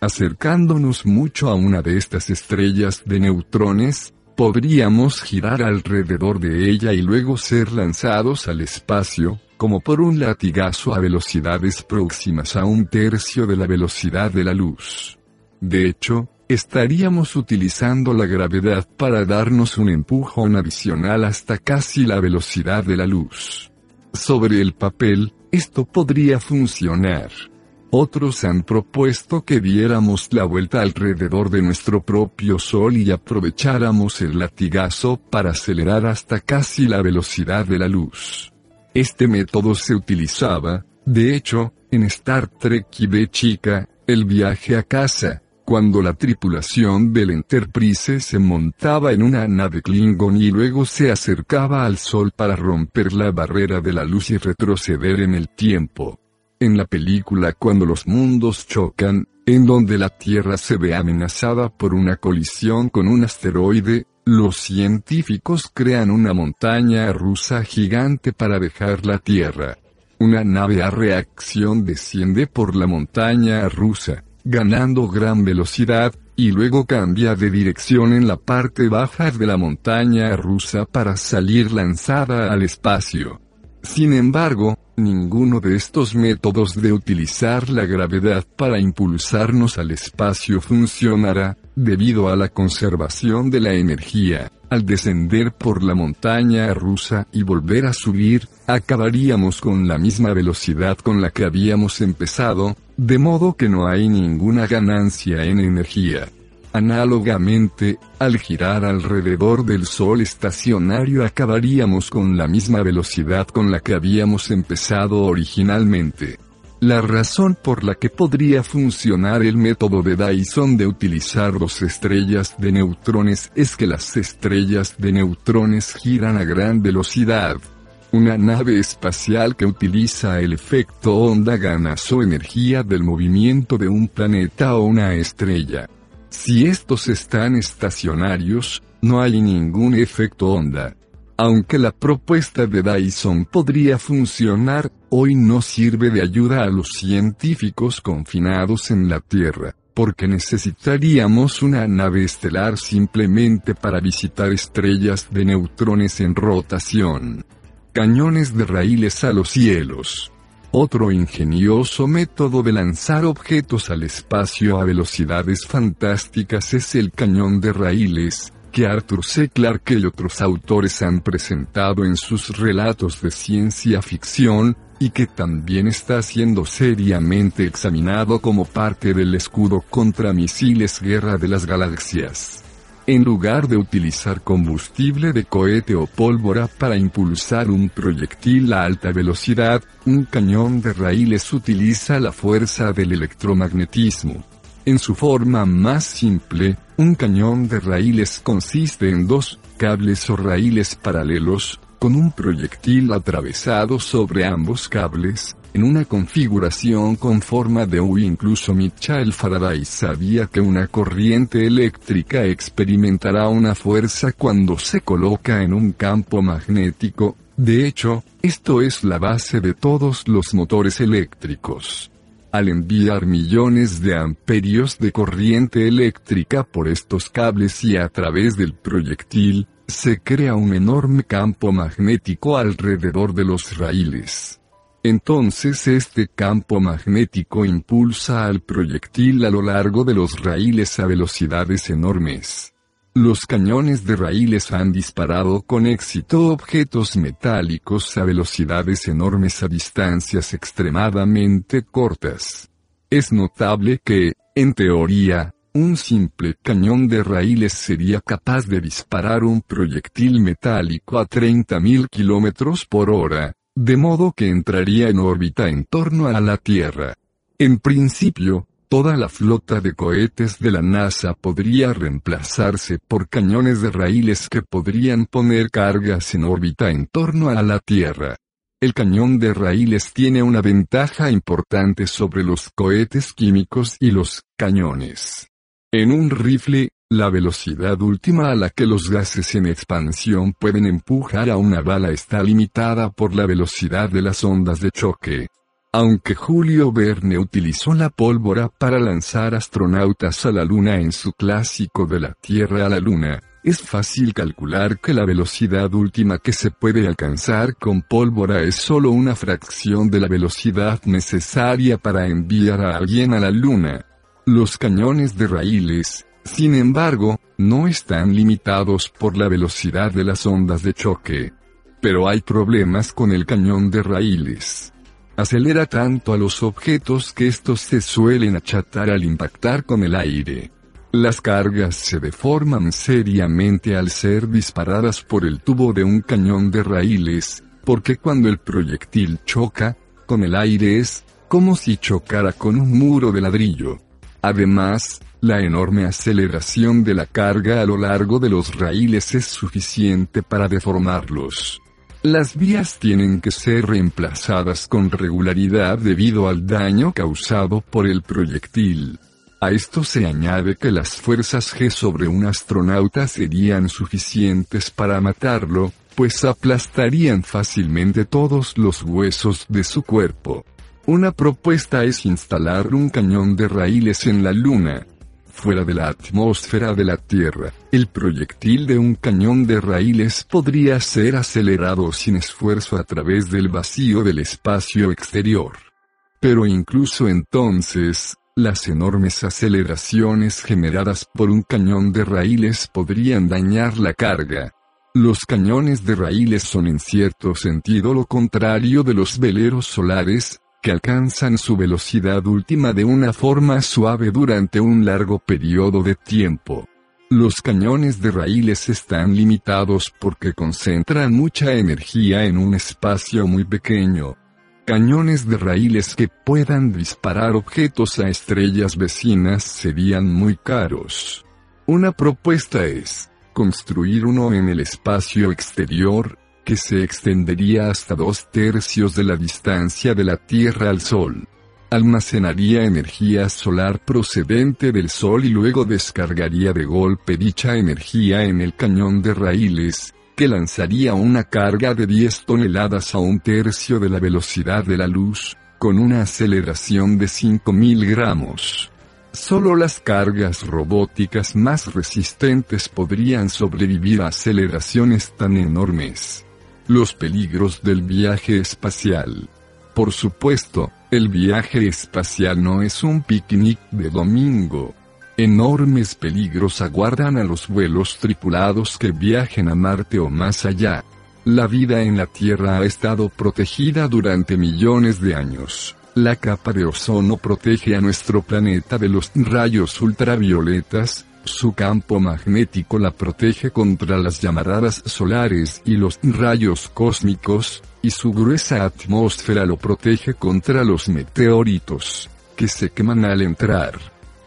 Acercándonos mucho a una de estas estrellas de neutrones, podríamos girar alrededor de ella y luego ser lanzados al espacio, como por un latigazo a velocidades próximas a un tercio de la velocidad de la luz. De hecho, estaríamos utilizando la gravedad para darnos un empujón adicional hasta casi la velocidad de la luz. Sobre el papel, esto podría funcionar. Otros han propuesto que diéramos la vuelta alrededor de nuestro propio Sol y aprovecháramos el latigazo para acelerar hasta casi la velocidad de la luz. Este método se utilizaba, de hecho, en Star Trek y de chica, el viaje a casa, cuando la tripulación del Enterprise se montaba en una nave Klingon y luego se acercaba al Sol para romper la barrera de la luz y retroceder en el tiempo. En la película Cuando los mundos chocan, en donde la Tierra se ve amenazada por una colisión con un asteroide, los científicos crean una montaña rusa gigante para dejar la Tierra. Una nave a reacción desciende por la montaña rusa, ganando gran velocidad, y luego cambia de dirección en la parte baja de la montaña rusa para salir lanzada al espacio. Sin embargo, ninguno de estos métodos de utilizar la gravedad para impulsarnos al espacio funcionará, debido a la conservación de la energía. Al descender por la montaña rusa y volver a subir, acabaríamos con la misma velocidad con la que habíamos empezado, de modo que no hay ninguna ganancia en energía. Análogamente, al girar alrededor del Sol estacionario acabaríamos con la misma velocidad con la que habíamos empezado originalmente. La razón por la que podría funcionar el método de Dyson de utilizar dos estrellas de neutrones es que las estrellas de neutrones giran a gran velocidad. Una nave espacial que utiliza el efecto onda gana su energía del movimiento de un planeta o una estrella. Si estos están estacionarios, no hay ningún efecto onda. Aunque la propuesta de Dyson podría funcionar, hoy no sirve de ayuda a los científicos confinados en la Tierra, porque necesitaríamos una nave estelar simplemente para visitar estrellas de neutrones en rotación. Cañones de raíles a los cielos. Otro ingenioso método de lanzar objetos al espacio a velocidades fantásticas es el cañón de raíles, que Arthur C. Clarke y otros autores han presentado en sus relatos de ciencia ficción, y que también está siendo seriamente examinado como parte del escudo contra misiles Guerra de las Galaxias. En lugar de utilizar combustible de cohete o pólvora para impulsar un proyectil a alta velocidad, un cañón de raíles utiliza la fuerza del electromagnetismo. En su forma más simple, un cañón de raíles consiste en dos cables o raíles paralelos, con un proyectil atravesado sobre ambos cables, en una configuración con forma de U. Incluso Michael Faraday sabía que una corriente eléctrica experimentará una fuerza cuando se coloca en un campo magnético, de hecho, esto es la base de todos los motores eléctricos. Al enviar millones de amperios de corriente eléctrica por estos cables y a través del proyectil, se crea un enorme campo magnético alrededor de los raíles. Entonces este campo magnético impulsa al proyectil a lo largo de los raíles a velocidades enormes. Los cañones de raíles han disparado con éxito objetos metálicos a velocidades enormes a distancias extremadamente cortas. Es notable que, en teoría, un simple cañón de raíles sería capaz de disparar un proyectil metálico a 30.000 km por hora, De modo que entraría en órbita en torno a la Tierra. En principio, toda la flota de cohetes de la NASA podría reemplazarse por cañones de raíles que podrían poner cargas en órbita en torno a la Tierra. El cañón de raíles tiene una ventaja importante sobre los cohetes químicos y los cañones. En un rifle, la velocidad última a la que los gases en expansión pueden empujar a una bala está limitada por la velocidad de las ondas de choque. Aunque Julio Verne utilizó la pólvora para lanzar astronautas a la Luna en su clásico de la Tierra a la Luna, es fácil calcular que la velocidad última que se puede alcanzar con pólvora es solo una fracción de la velocidad necesaria para enviar a alguien a la Luna. Los cañones de raíles, sin embargo, no están limitados por la velocidad de las ondas de choque. Pero hay problemas con el cañón de raíles. Acelera tanto a los objetos que estos se suelen achatar al impactar con el aire. Las cargas se deforman seriamente al ser disparadas por el tubo de un cañón de raíles, porque cuando el proyectil choca, con el aire es, como si chocara con un muro de ladrillo. Además, la enorme aceleración de la carga a lo largo de los raíles es suficiente para deformarlos. Las vías tienen que ser reemplazadas con regularidad debido al daño causado por el proyectil. A esto se añade que las fuerzas G sobre un astronauta serían suficientes para matarlo, pues aplastarían fácilmente todos los huesos de su cuerpo. Una propuesta es instalar un cañón de raíles en la Luna, fuera de la atmósfera de la Tierra, el proyectil de un cañón de raíles podría ser acelerado sin esfuerzo a través del vacío del espacio exterior. Pero incluso entonces, las enormes aceleraciones generadas por un cañón de raíles podrían dañar la carga. Los cañones de raíles son en cierto sentido lo contrario de los veleros solares, que alcanzan su velocidad última de una forma suave durante un largo periodo de tiempo. Los cañones de raíles están limitados porque concentran mucha energía en un espacio muy pequeño. Cañones de raíles que puedan disparar objetos a estrellas vecinas serían muy caros. Una propuesta es, construir uno en el espacio exterior, que se extendería hasta dos tercios de la distancia de la Tierra al Sol. Almacenaría energía solar procedente del Sol y luego descargaría de golpe dicha energía en el cañón de raíles, que lanzaría una carga de 10 toneladas a un tercio de la velocidad de la luz, con una aceleración de 5.000 gramos. Solo las cargas robóticas más resistentes podrían sobrevivir a aceleraciones tan enormes. Los peligros del viaje espacial. Por supuesto, el viaje espacial no es un picnic de domingo. Enormes peligros aguardan a los vuelos tripulados que viajen a Marte o más allá. La vida en la Tierra ha estado protegida durante millones de años. La capa de ozono protege a nuestro planeta de los rayos ultravioletas, su campo magnético la protege contra las llamaradas solares y los rayos cósmicos, y su gruesa atmósfera lo protege contra los meteoritos, que se queman al entrar.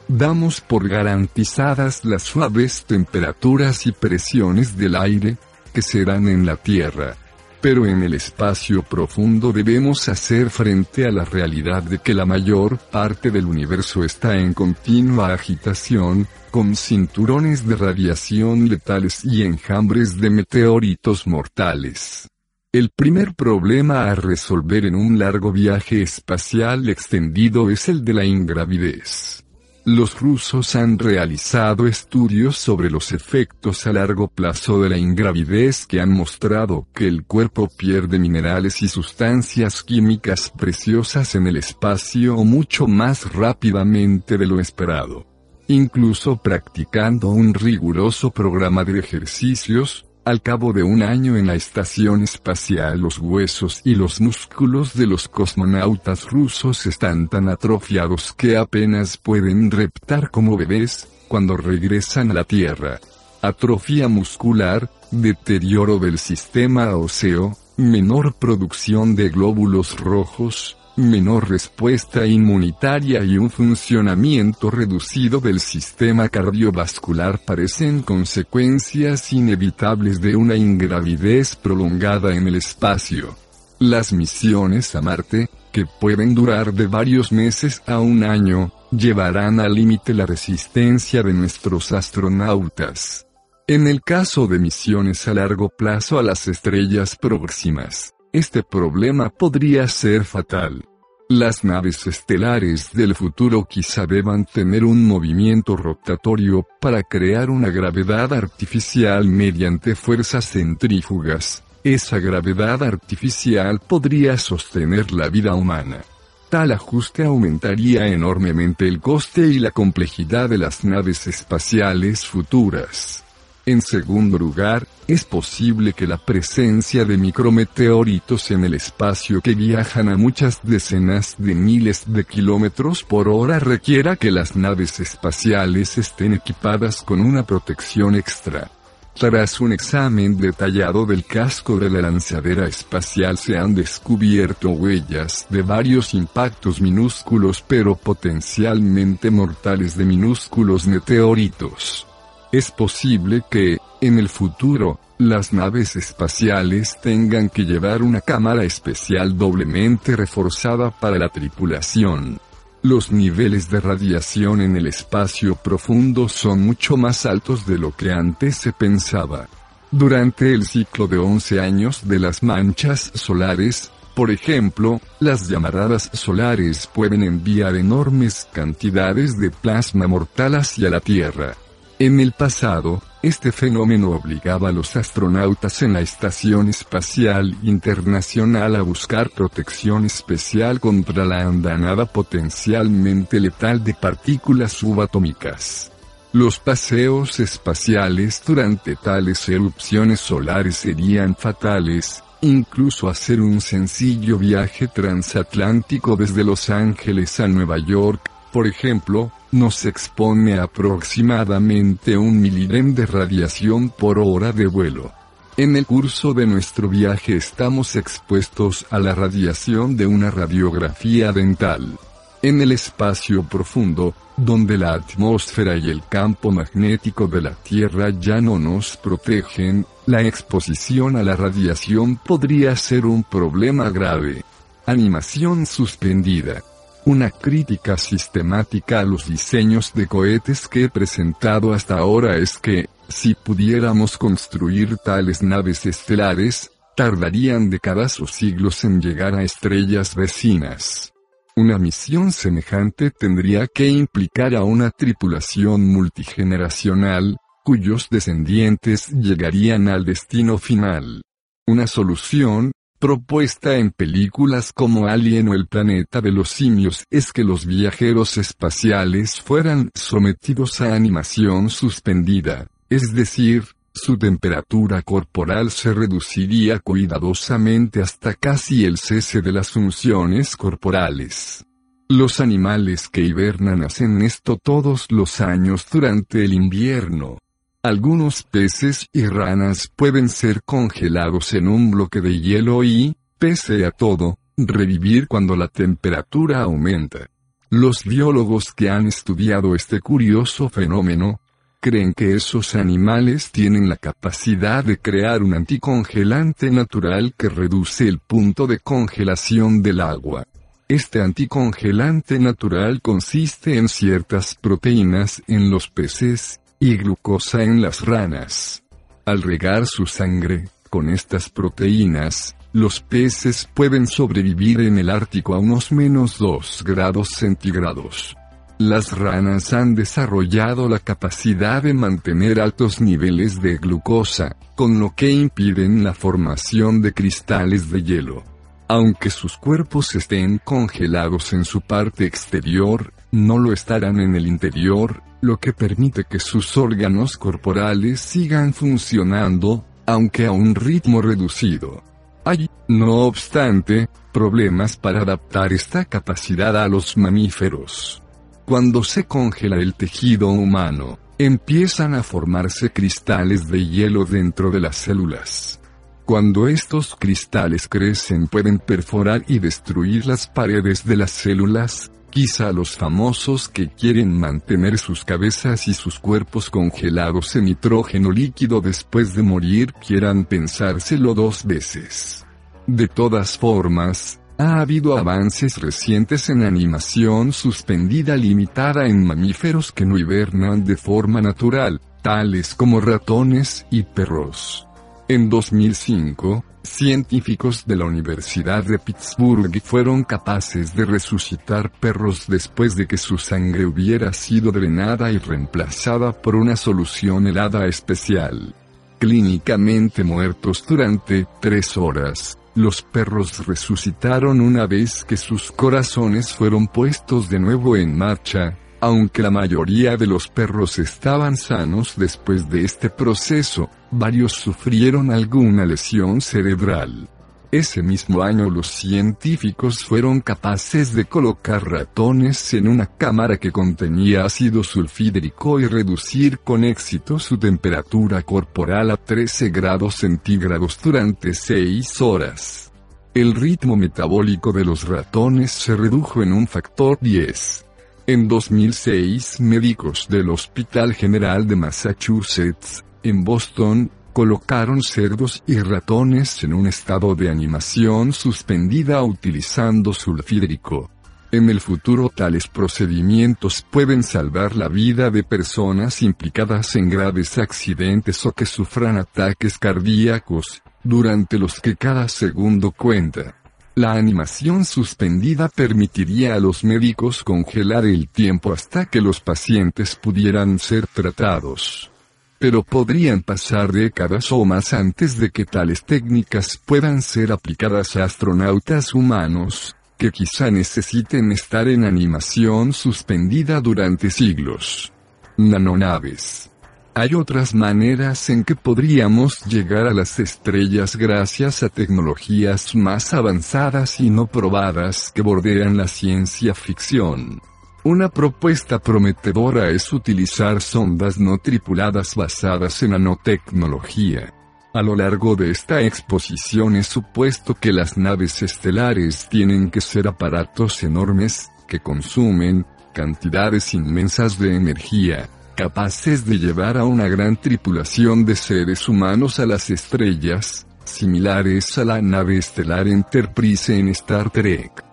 Damos por garantizadas las suaves temperaturas y presiones del aire, que serán en la Tierra pero en el espacio profundo debemos hacer frente a la realidad de que la mayor parte del universo está en continua agitación, con cinturones de radiación letales y enjambres de meteoritos mortales. El primer problema a resolver en un largo viaje espacial extendido es el de la ingravidez. Los rusos han realizado estudios sobre los efectos a largo plazo de la ingravidez que han mostrado que el cuerpo pierde minerales y sustancias químicas preciosas en el espacio mucho más rápidamente de lo esperado. Incluso practicando un riguroso programa de ejercicios, al cabo de un año en la estación espacial los huesos y los músculos de los cosmonautas rusos están tan atrofiados que apenas pueden reptar como bebés, cuando regresan a la Tierra. atrofia muscular, deterioro del sistema óseo, menor producción de glóbulos rojos, menor respuesta inmunitaria y un funcionamiento reducido del sistema cardiovascular parecen consecuencias inevitables de una ingravidez prolongada en el espacio. Las misiones a Marte, que pueden durar de varios meses a un año, llevarán al límite la resistencia de nuestros astronautas. En el caso de misiones a largo plazo a las estrellas próximas, este problema podría ser fatal. Las naves estelares del futuro quizá deban tener un movimiento rotatorio para crear una gravedad artificial mediante fuerzas centrífugas. Esa gravedad artificial podría sostener la vida humana. Tal ajuste aumentaría enormemente el coste y la complejidad de las naves espaciales futuras. En segundo lugar, es posible que la presencia de micrometeoritos en el espacio que viajan a muchas decenas de miles de kilómetros por hora requiera que las naves espaciales estén equipadas con una protección extra. Tras un examen detallado del casco de la lanzadera espacial se han descubierto huellas de varios impactos minúsculos pero potencialmente mortales de minúsculos meteoritos. Es posible que, en el futuro, las naves espaciales tengan que llevar una cámara especial doblemente reforzada para la tripulación. Los niveles de radiación en el espacio profundo son mucho más altos de lo que antes se pensaba. Durante el ciclo de 11 años de las manchas solares, por ejemplo, las llamaradas solares pueden enviar enormes cantidades de plasma mortal hacia la Tierra. En el pasado, este fenómeno obligaba a los astronautas en la Estación Espacial Internacional a buscar protección especial contra la andanada potencialmente letal de partículas subatómicas. Los paseos espaciales durante tales erupciones solares serían fatales, incluso hacer un sencillo viaje transatlántico desde Los Ángeles a Nueva York, por ejemplo, nos expone aproximadamente un milirem de radiación por hora de vuelo. En el curso de nuestro viaje estamos expuestos a la radiación de una radiografía dental. En el espacio profundo, donde la atmósfera y el campo magnético de la Tierra ya no nos protegen, la exposición a la radiación podría ser un problema grave. Animación suspendida. Una crítica sistemática a los diseños de cohetes que he presentado hasta ahora es que, si pudiéramos construir tales naves estelares, tardarían décadas o siglos en llegar a estrellas vecinas. Una misión semejante tendría que implicar a una tripulación multigeneracional, cuyos descendientes llegarían al destino final. Una solución, propuesta en películas como Alien o El planeta de los simios es que los viajeros espaciales fueran sometidos a animación suspendida, es decir, su temperatura corporal se reduciría cuidadosamente hasta casi el cese de las funciones corporales. Los animales que hibernan hacen esto todos los años durante el invierno, algunos peces y ranas pueden ser congelados en un bloque de hielo y, pese a todo, revivir cuando la temperatura aumenta. Los biólogos que han estudiado este curioso fenómeno, creen que esos animales tienen la capacidad de crear un anticongelante natural que reduce el punto de congelación del agua. Este anticongelante natural consiste en ciertas proteínas en los peces, y glucosa en las ranas. Al regar su sangre, con estas proteínas, los peces pueden sobrevivir en el Ártico a unos menos 2 grados centígrados. Las ranas han desarrollado la capacidad de mantener altos niveles de glucosa, con lo que impiden la formación de cristales de hielo. Aunque sus cuerpos estén congelados en su parte exterior, no lo estarán en el interior, lo que permite que sus órganos corporales sigan funcionando, aunque a un ritmo reducido. Hay, no obstante, problemas para adaptar esta capacidad a los mamíferos. Cuando se congela el tejido humano, empiezan a formarse cristales de hielo dentro de las células. Cuando estos cristales crecen pueden perforar y destruir las paredes de las células, quizá los famosos que quieren mantener sus cabezas y sus cuerpos congelados en nitrógeno líquido después de morir quieran pensárselo dos veces. De todas formas, ha habido avances recientes en animación suspendida limitada en mamíferos que no hibernan de forma natural, tales como ratones y perros. En 2005, científicos de la Universidad de Pittsburgh fueron capaces de resucitar perros después de que su sangre hubiera sido drenada y reemplazada por una solución helada especial. Clínicamente muertos durante tres horas, los perros resucitaron una vez que sus corazones fueron puestos de nuevo en marcha, aunque la mayoría de los perros estaban sanos después de este proceso, varios sufrieron alguna lesión cerebral. Ese mismo año los científicos fueron capaces de colocar ratones en una cámara que contenía ácido sulfídrico y reducir con éxito su temperatura corporal a 13 grados centígrados durante 6 horas. El ritmo metabólico de los ratones se redujo en un factor 10. En 2006, médicos del Hospital General de Massachusetts, en Boston, colocaron cerdos y ratones en un estado de animación suspendida utilizando sulfídrico. En el futuro tales procedimientos pueden salvar la vida de personas implicadas en graves accidentes o que sufran ataques cardíacos, durante los que cada segundo cuenta. La animación suspendida permitiría a los médicos congelar el tiempo hasta que los pacientes pudieran ser tratados. Pero podrían pasar décadas o más antes de que tales técnicas puedan ser aplicadas a astronautas humanos, que quizá necesiten estar en animación suspendida durante siglos. Nanonaves. Hay otras maneras en que podríamos llegar a las estrellas gracias a tecnologías más avanzadas y no probadas que bordean la ciencia ficción. Una propuesta prometedora es utilizar sondas no tripuladas basadas en nanotecnología. A lo largo de esta exposición he supuesto que las naves estelares tienen que ser aparatos enormes, que consumen cantidades inmensas de energía, capaces de llevar a una gran tripulación de seres humanos a las estrellas, similares a la nave estelar Enterprise en Star Trek.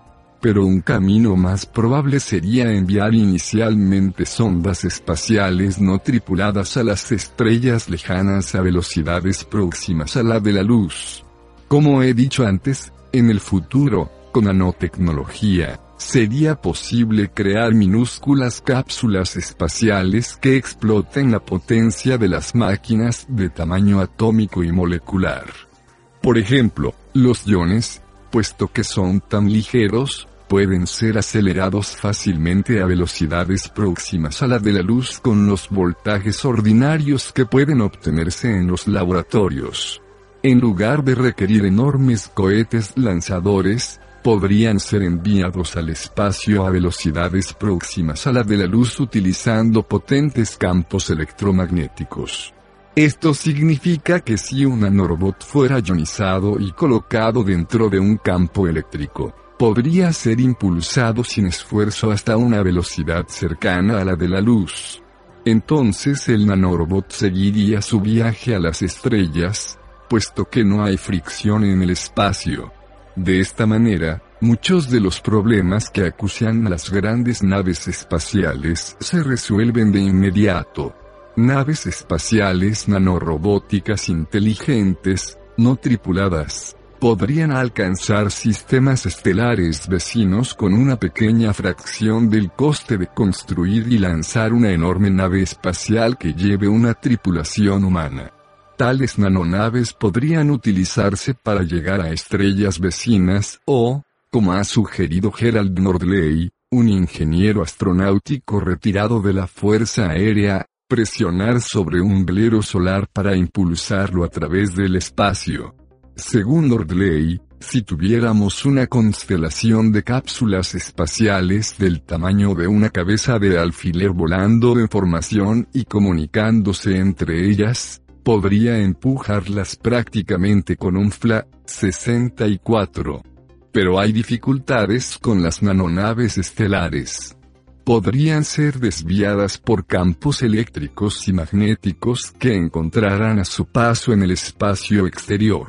Pero un camino más probable sería enviar inicialmente sondas espaciales no tripuladas a las estrellas lejanas a velocidades próximas a la de la luz. Como he dicho antes, en el futuro, con nanotecnología, sería posible crear minúsculas cápsulas espaciales que exploten la potencia de las máquinas de tamaño atómico y molecular. Por ejemplo, los iones, puesto que son tan ligeros, pueden ser acelerados fácilmente a velocidades próximas a la de la luz con los voltajes ordinarios que pueden obtenerse en los laboratorios. En lugar de requerir enormes cohetes lanzadores, podrían ser enviados al espacio a velocidades próximas a la de la luz utilizando potentes campos electromagnéticos. Esto significa que si un nanorobot fuera ionizado y colocado dentro de un campo eléctrico, podría ser impulsado sin esfuerzo hasta una velocidad cercana a la de la luz. Entonces el nanorobot seguiría su viaje a las estrellas, puesto que no hay fricción en el espacio. De esta manera, muchos de los problemas que acusan a las grandes naves espaciales se resuelven de inmediato. Naves espaciales nanorobóticas inteligentes, no tripuladas, podrían alcanzar sistemas estelares vecinos con una pequeña fracción del coste de construir y lanzar una enorme nave espacial que lleve una tripulación humana. Tales nanonaves podrían utilizarse para llegar a estrellas vecinas o, como ha sugerido Gerald Nordley, un ingeniero astronáutico retirado de la Fuerza Aérea, presionar sobre un velero solar para impulsarlo a través del espacio. Según Nordley, Si tuviéramos una constelación de cápsulas espaciales del tamaño de una cabeza de alfiler volando en formación y comunicándose entre ellas, podría empujarlas prácticamente con un FLA 64. Pero hay dificultades con las nanonaves estelares. Podrían ser desviadas por campos eléctricos y magnéticos que encontrarán a su paso en el espacio exterior.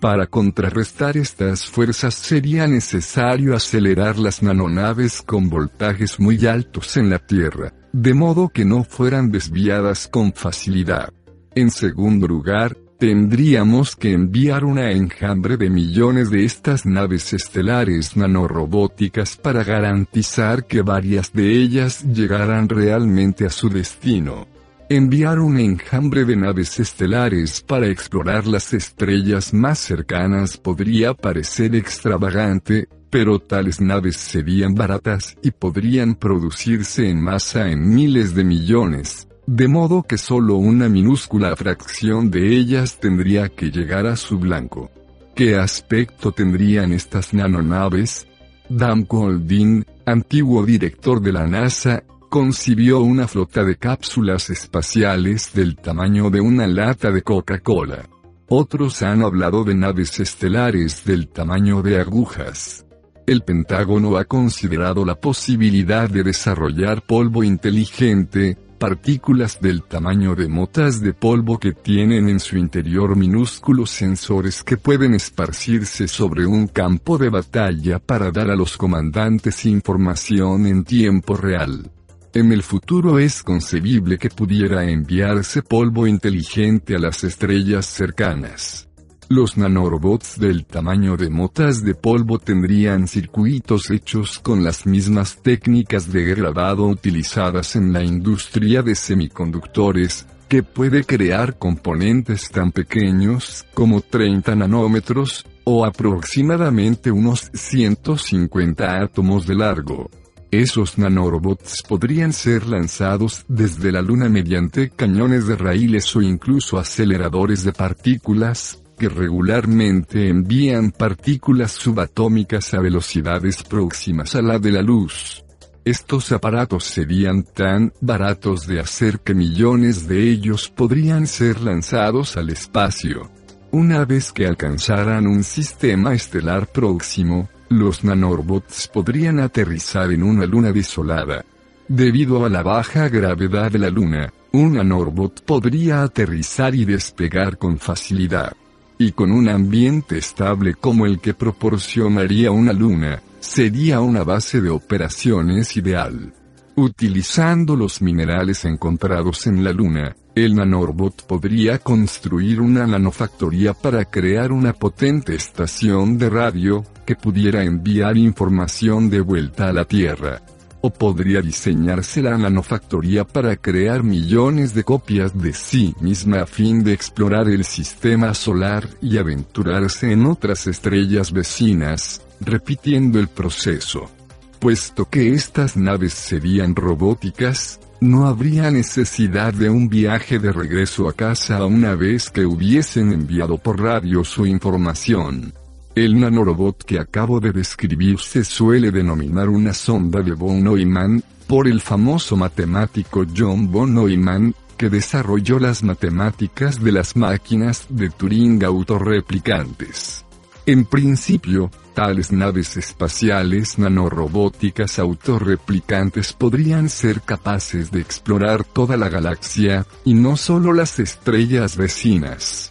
Para contrarrestar estas fuerzas sería necesario acelerar las nanonaves con voltajes muy altos en la Tierra, de modo que no fueran desviadas con facilidad. En segundo lugar, tendríamos que enviar una enjambre de millones de estas naves estelares nanorobóticas para garantizar que varias de ellas llegaran realmente a su destino. Enviar un enjambre de naves estelares para explorar las estrellas más cercanas podría parecer extravagante, pero tales naves serían baratas y podrían producirse en masa en miles de millones, de modo que solo una minúscula fracción de ellas tendría que llegar a su blanco. ¿Qué aspecto tendrían estas nanonaves? Dan Goldin, antiguo director de la NASA, concibió una flota de cápsulas espaciales del tamaño de una lata de Coca-Cola. Otros han hablado de naves estelares del tamaño de agujas. El Pentágono ha considerado la posibilidad de desarrollar polvo inteligente, partículas del tamaño de motas de polvo que tienen en su interior minúsculos sensores que pueden esparcirse sobre un campo de batalla para dar a los comandantes información en tiempo real. En el futuro es concebible que pudiera enviarse polvo inteligente a las estrellas cercanas. Los nanorobots del tamaño de motas de polvo tendrían circuitos hechos con las mismas técnicas de grabado utilizadas en la industria de semiconductores, que puede crear componentes tan pequeños como 30 nanómetros, o aproximadamente unos 150 átomos de largo. Esos nanorobots podrían ser lanzados desde la Luna mediante cañones de raíles o incluso aceleradores de partículas, que regularmente envían partículas subatómicas a velocidades próximas a la de la luz. Estos aparatos serían tan baratos de hacer que millones de ellos podrían ser lanzados al espacio. Una vez que alcanzaran un sistema estelar próximo, los nanorobots podrían aterrizar en una luna desolada. Debido a la baja gravedad de la luna, un nanorobot podría aterrizar y despegar con facilidad y con un ambiente estable como el que proporcionaría una luna, sería una base de operaciones ideal. Utilizando los minerales encontrados en la luna, el nanorbot podría construir una nanofactoría para crear una potente estación de radio, que pudiera enviar información de vuelta a la Tierra o podría diseñarse la nanofactoría para crear millones de copias de sí misma a fin de explorar el sistema solar y aventurarse en otras estrellas vecinas, repitiendo el proceso. Puesto que estas naves serían robóticas, no habría necesidad de un viaje de regreso a casa una vez que hubiesen enviado por radio su información. El nanorobot que acabo de describir se suele denominar una sonda de von Neumann, por el famoso matemático John von Neumann, que desarrolló las matemáticas de las máquinas de Turing autorreplicantes. En principio, tales naves espaciales nanorobóticas autorreplicantes podrían ser capaces de explorar toda la galaxia, y no solo las estrellas vecinas.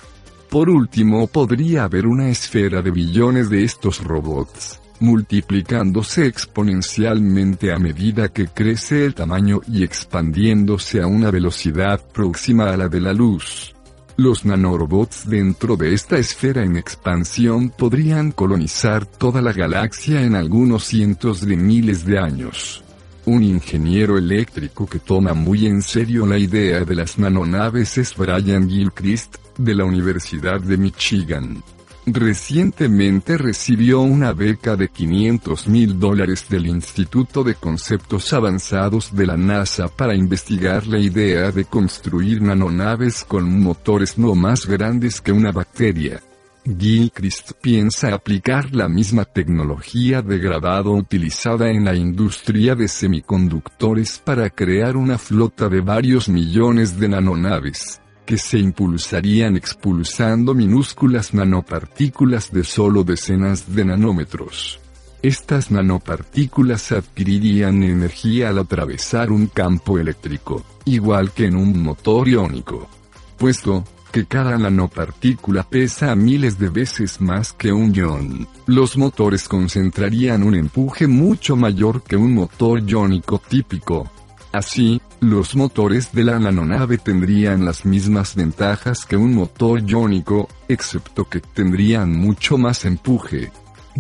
Por último, podría haber una esfera de billones de estos robots, multiplicándose exponencialmente a medida que crece el tamaño y expandiéndose a una velocidad próxima a la de la luz. Los nanorobots dentro de esta esfera en expansión podrían colonizar toda la galaxia en algunos cientos de miles de años. Un ingeniero eléctrico que toma muy en serio la idea de las nanonaves es Brian Gilchrist, de la Universidad de Michigan. Recientemente recibió una beca de 500 mil dólares del Instituto de Conceptos Avanzados de la NASA para investigar la idea de construir nanonaves con motores no más grandes que una bacteria. Gilchrist piensa aplicar la misma tecnología de grabado utilizada en la industria de semiconductores para crear una flota de varios millones de nanonaves, que se impulsarían expulsando minúsculas nanopartículas de solo decenas de nanómetros. Estas nanopartículas adquirirían energía al atravesar un campo eléctrico, igual que en un motor iónico. Puesto que cada nanopartícula pesa miles de veces más que un ion, los motores concentrarían un empuje mucho mayor que un motor iónico típico. Así, los motores de la nanonave tendrían las mismas ventajas que un motor iónico, excepto que tendrían mucho más empuje.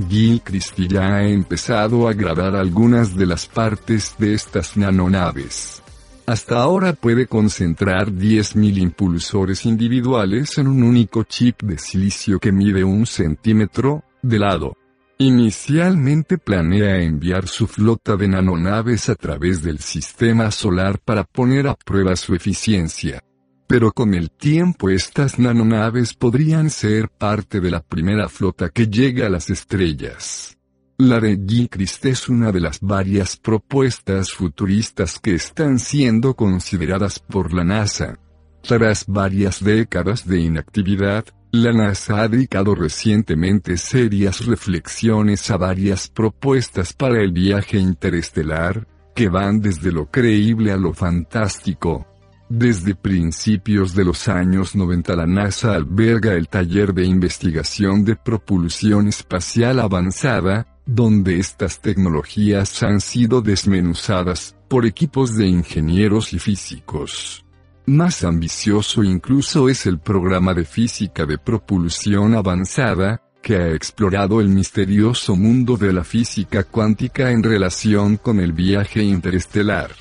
Gilchrist ya ha empezado a grabar algunas de las partes de estas nanonaves. Hasta ahora puede concentrar 10.000 impulsores individuales en un único chip de silicio que mide un centímetro de lado. Inicialmente planea enviar su flota de nanonaves a través del sistema solar para poner a prueba su eficiencia. Pero con el tiempo estas nanonaves podrían ser parte de la primera flota que llega a las estrellas. La de Gilchrist es una de las varias propuestas futuristas que están siendo consideradas por la NASA. Tras varias décadas de inactividad, la NASA ha dedicado recientemente serias reflexiones a varias propuestas para el viaje interestelar, que van desde lo creíble a lo fantástico. Desde principios de los años 90 la NASA alberga el taller de investigación de propulsión espacial avanzada, donde estas tecnologías han sido desmenuzadas por equipos de ingenieros y físicos. Más ambicioso incluso es el programa de física de propulsión avanzada, que ha explorado el misterioso mundo de la física cuántica en relación con el viaje interestelar.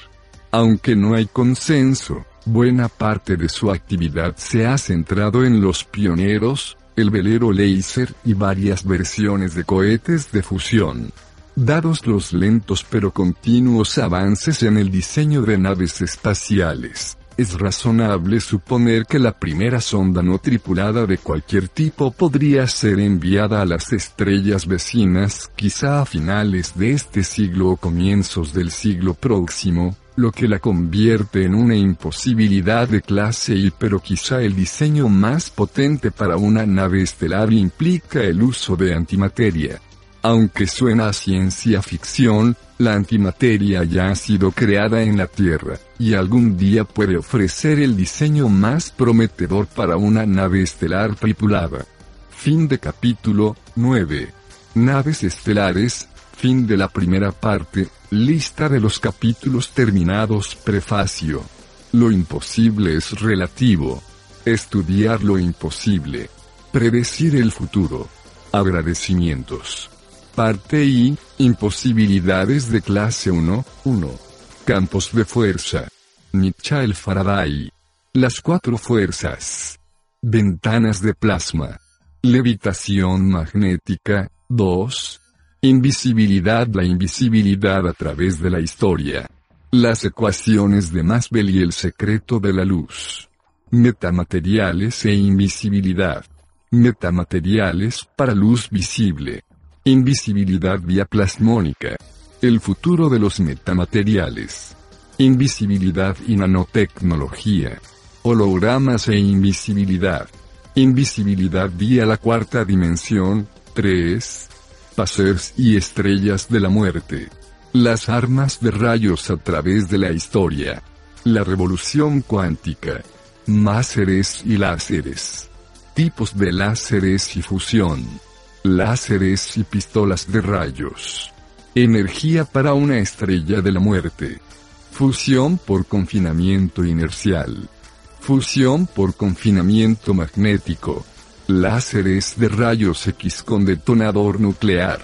Aunque no hay consenso, buena parte de su actividad se ha centrado en los pioneros, el velero láser y varias versiones de cohetes de fusión. Dados los lentos pero continuos avances en el diseño de naves espaciales, es razonable suponer que la primera sonda no tripulada de cualquier tipo podría ser enviada a las estrellas vecinas quizá a finales de este siglo o comienzos del siglo próximo, lo que la convierte en una imposibilidad de clase Y pero quizá el diseño más potente para una nave estelar implica el uso de antimateria. Aunque suena a ciencia ficción, la antimateria ya ha sido creada en la Tierra, y algún día puede ofrecer el diseño más prometedor para una nave estelar tripulada. Fin de capítulo 9. Naves estelares, fin de la primera parte, lista de los capítulos terminados prefacio. Lo imposible es relativo. Estudiar lo imposible. Predecir el futuro. Agradecimientos. Parte I, imposibilidades de clase 1, 1. Campos de fuerza. Mitchell Faraday. Las cuatro fuerzas. Ventanas de plasma. Levitación magnética, 2. Invisibilidad La invisibilidad a través de la historia. Las ecuaciones de Maxwell y el secreto de la luz. Metamateriales e invisibilidad. Metamateriales para luz visible. Invisibilidad vía plasmónica. El futuro de los metamateriales. Invisibilidad y nanotecnología. Hologramas e invisibilidad. Invisibilidad vía la cuarta dimensión. 3. Pasers y estrellas de la muerte. Las armas de rayos a través de la historia. La revolución cuántica. Máseres y láseres. Tipos de láseres y fusión láseres y pistolas de rayos. Energía para una estrella de la muerte. Fusión por confinamiento inercial. Fusión por confinamiento magnético. Láseres de rayos X con detonador nuclear.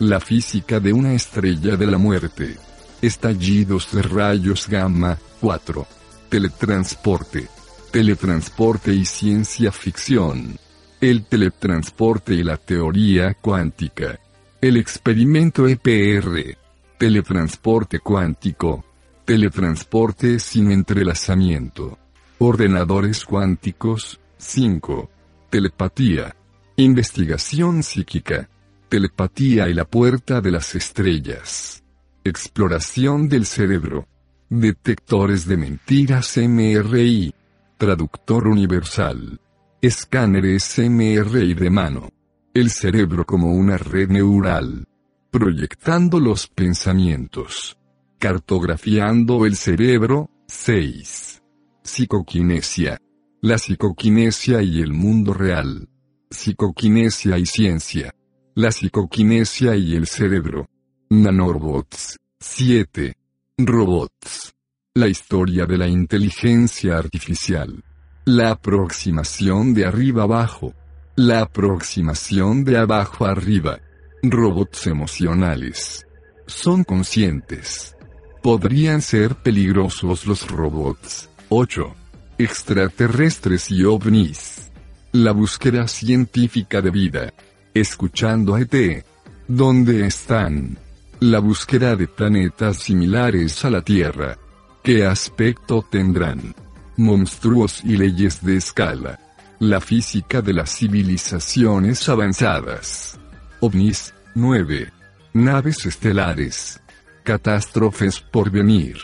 La física de una estrella de la muerte. Estallidos de rayos gamma. 4. Teletransporte. Teletransporte y ciencia ficción el teletransporte y la teoría cuántica. El experimento EPR. Teletransporte cuántico. Teletransporte sin entrelazamiento. Ordenadores cuánticos. 5. Telepatía. Investigación psíquica. Telepatía y la puerta de las estrellas. Exploración del cerebro. Detectores de mentiras MRI. Traductor universal. Escáneres MRI de mano. El cerebro como una red neural. Proyectando los pensamientos. Cartografiando el cerebro. 6. Psicoquinesia. La psicoquinesia y el mundo real. Psicoquinesia y ciencia. La psicoquinesia y el cerebro. Nanorobots. 7. Robots. La historia de la inteligencia artificial. La aproximación de arriba abajo. La aproximación de abajo arriba. Robots emocionales. Son conscientes. Podrían ser peligrosos los robots. 8. Extraterrestres y ovnis. La búsqueda científica de vida. Escuchando a ET. ¿Dónde están? La búsqueda de planetas similares a la Tierra. ¿Qué aspecto tendrán? Monstruos y leyes de escala. La física de las civilizaciones avanzadas. OVNIS, 9. Naves estelares. Catástrofes por venir.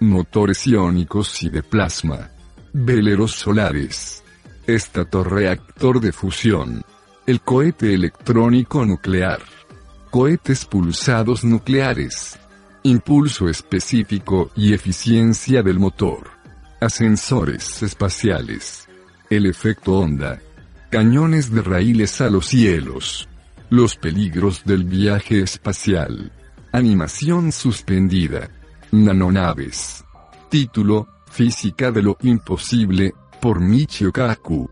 Motores iónicos y de plasma. Veleros solares Estatorreactor de fusión. El cohete electrónico nuclear. Cohetes pulsados nucleares. Impulso específico y eficiencia del motor. Ascensores espaciales. El efecto onda. Cañones de raíles a los cielos. Los peligros del viaje espacial. Animación suspendida. Nanonaves. Título, Física de lo imposible, por Michio Kaku.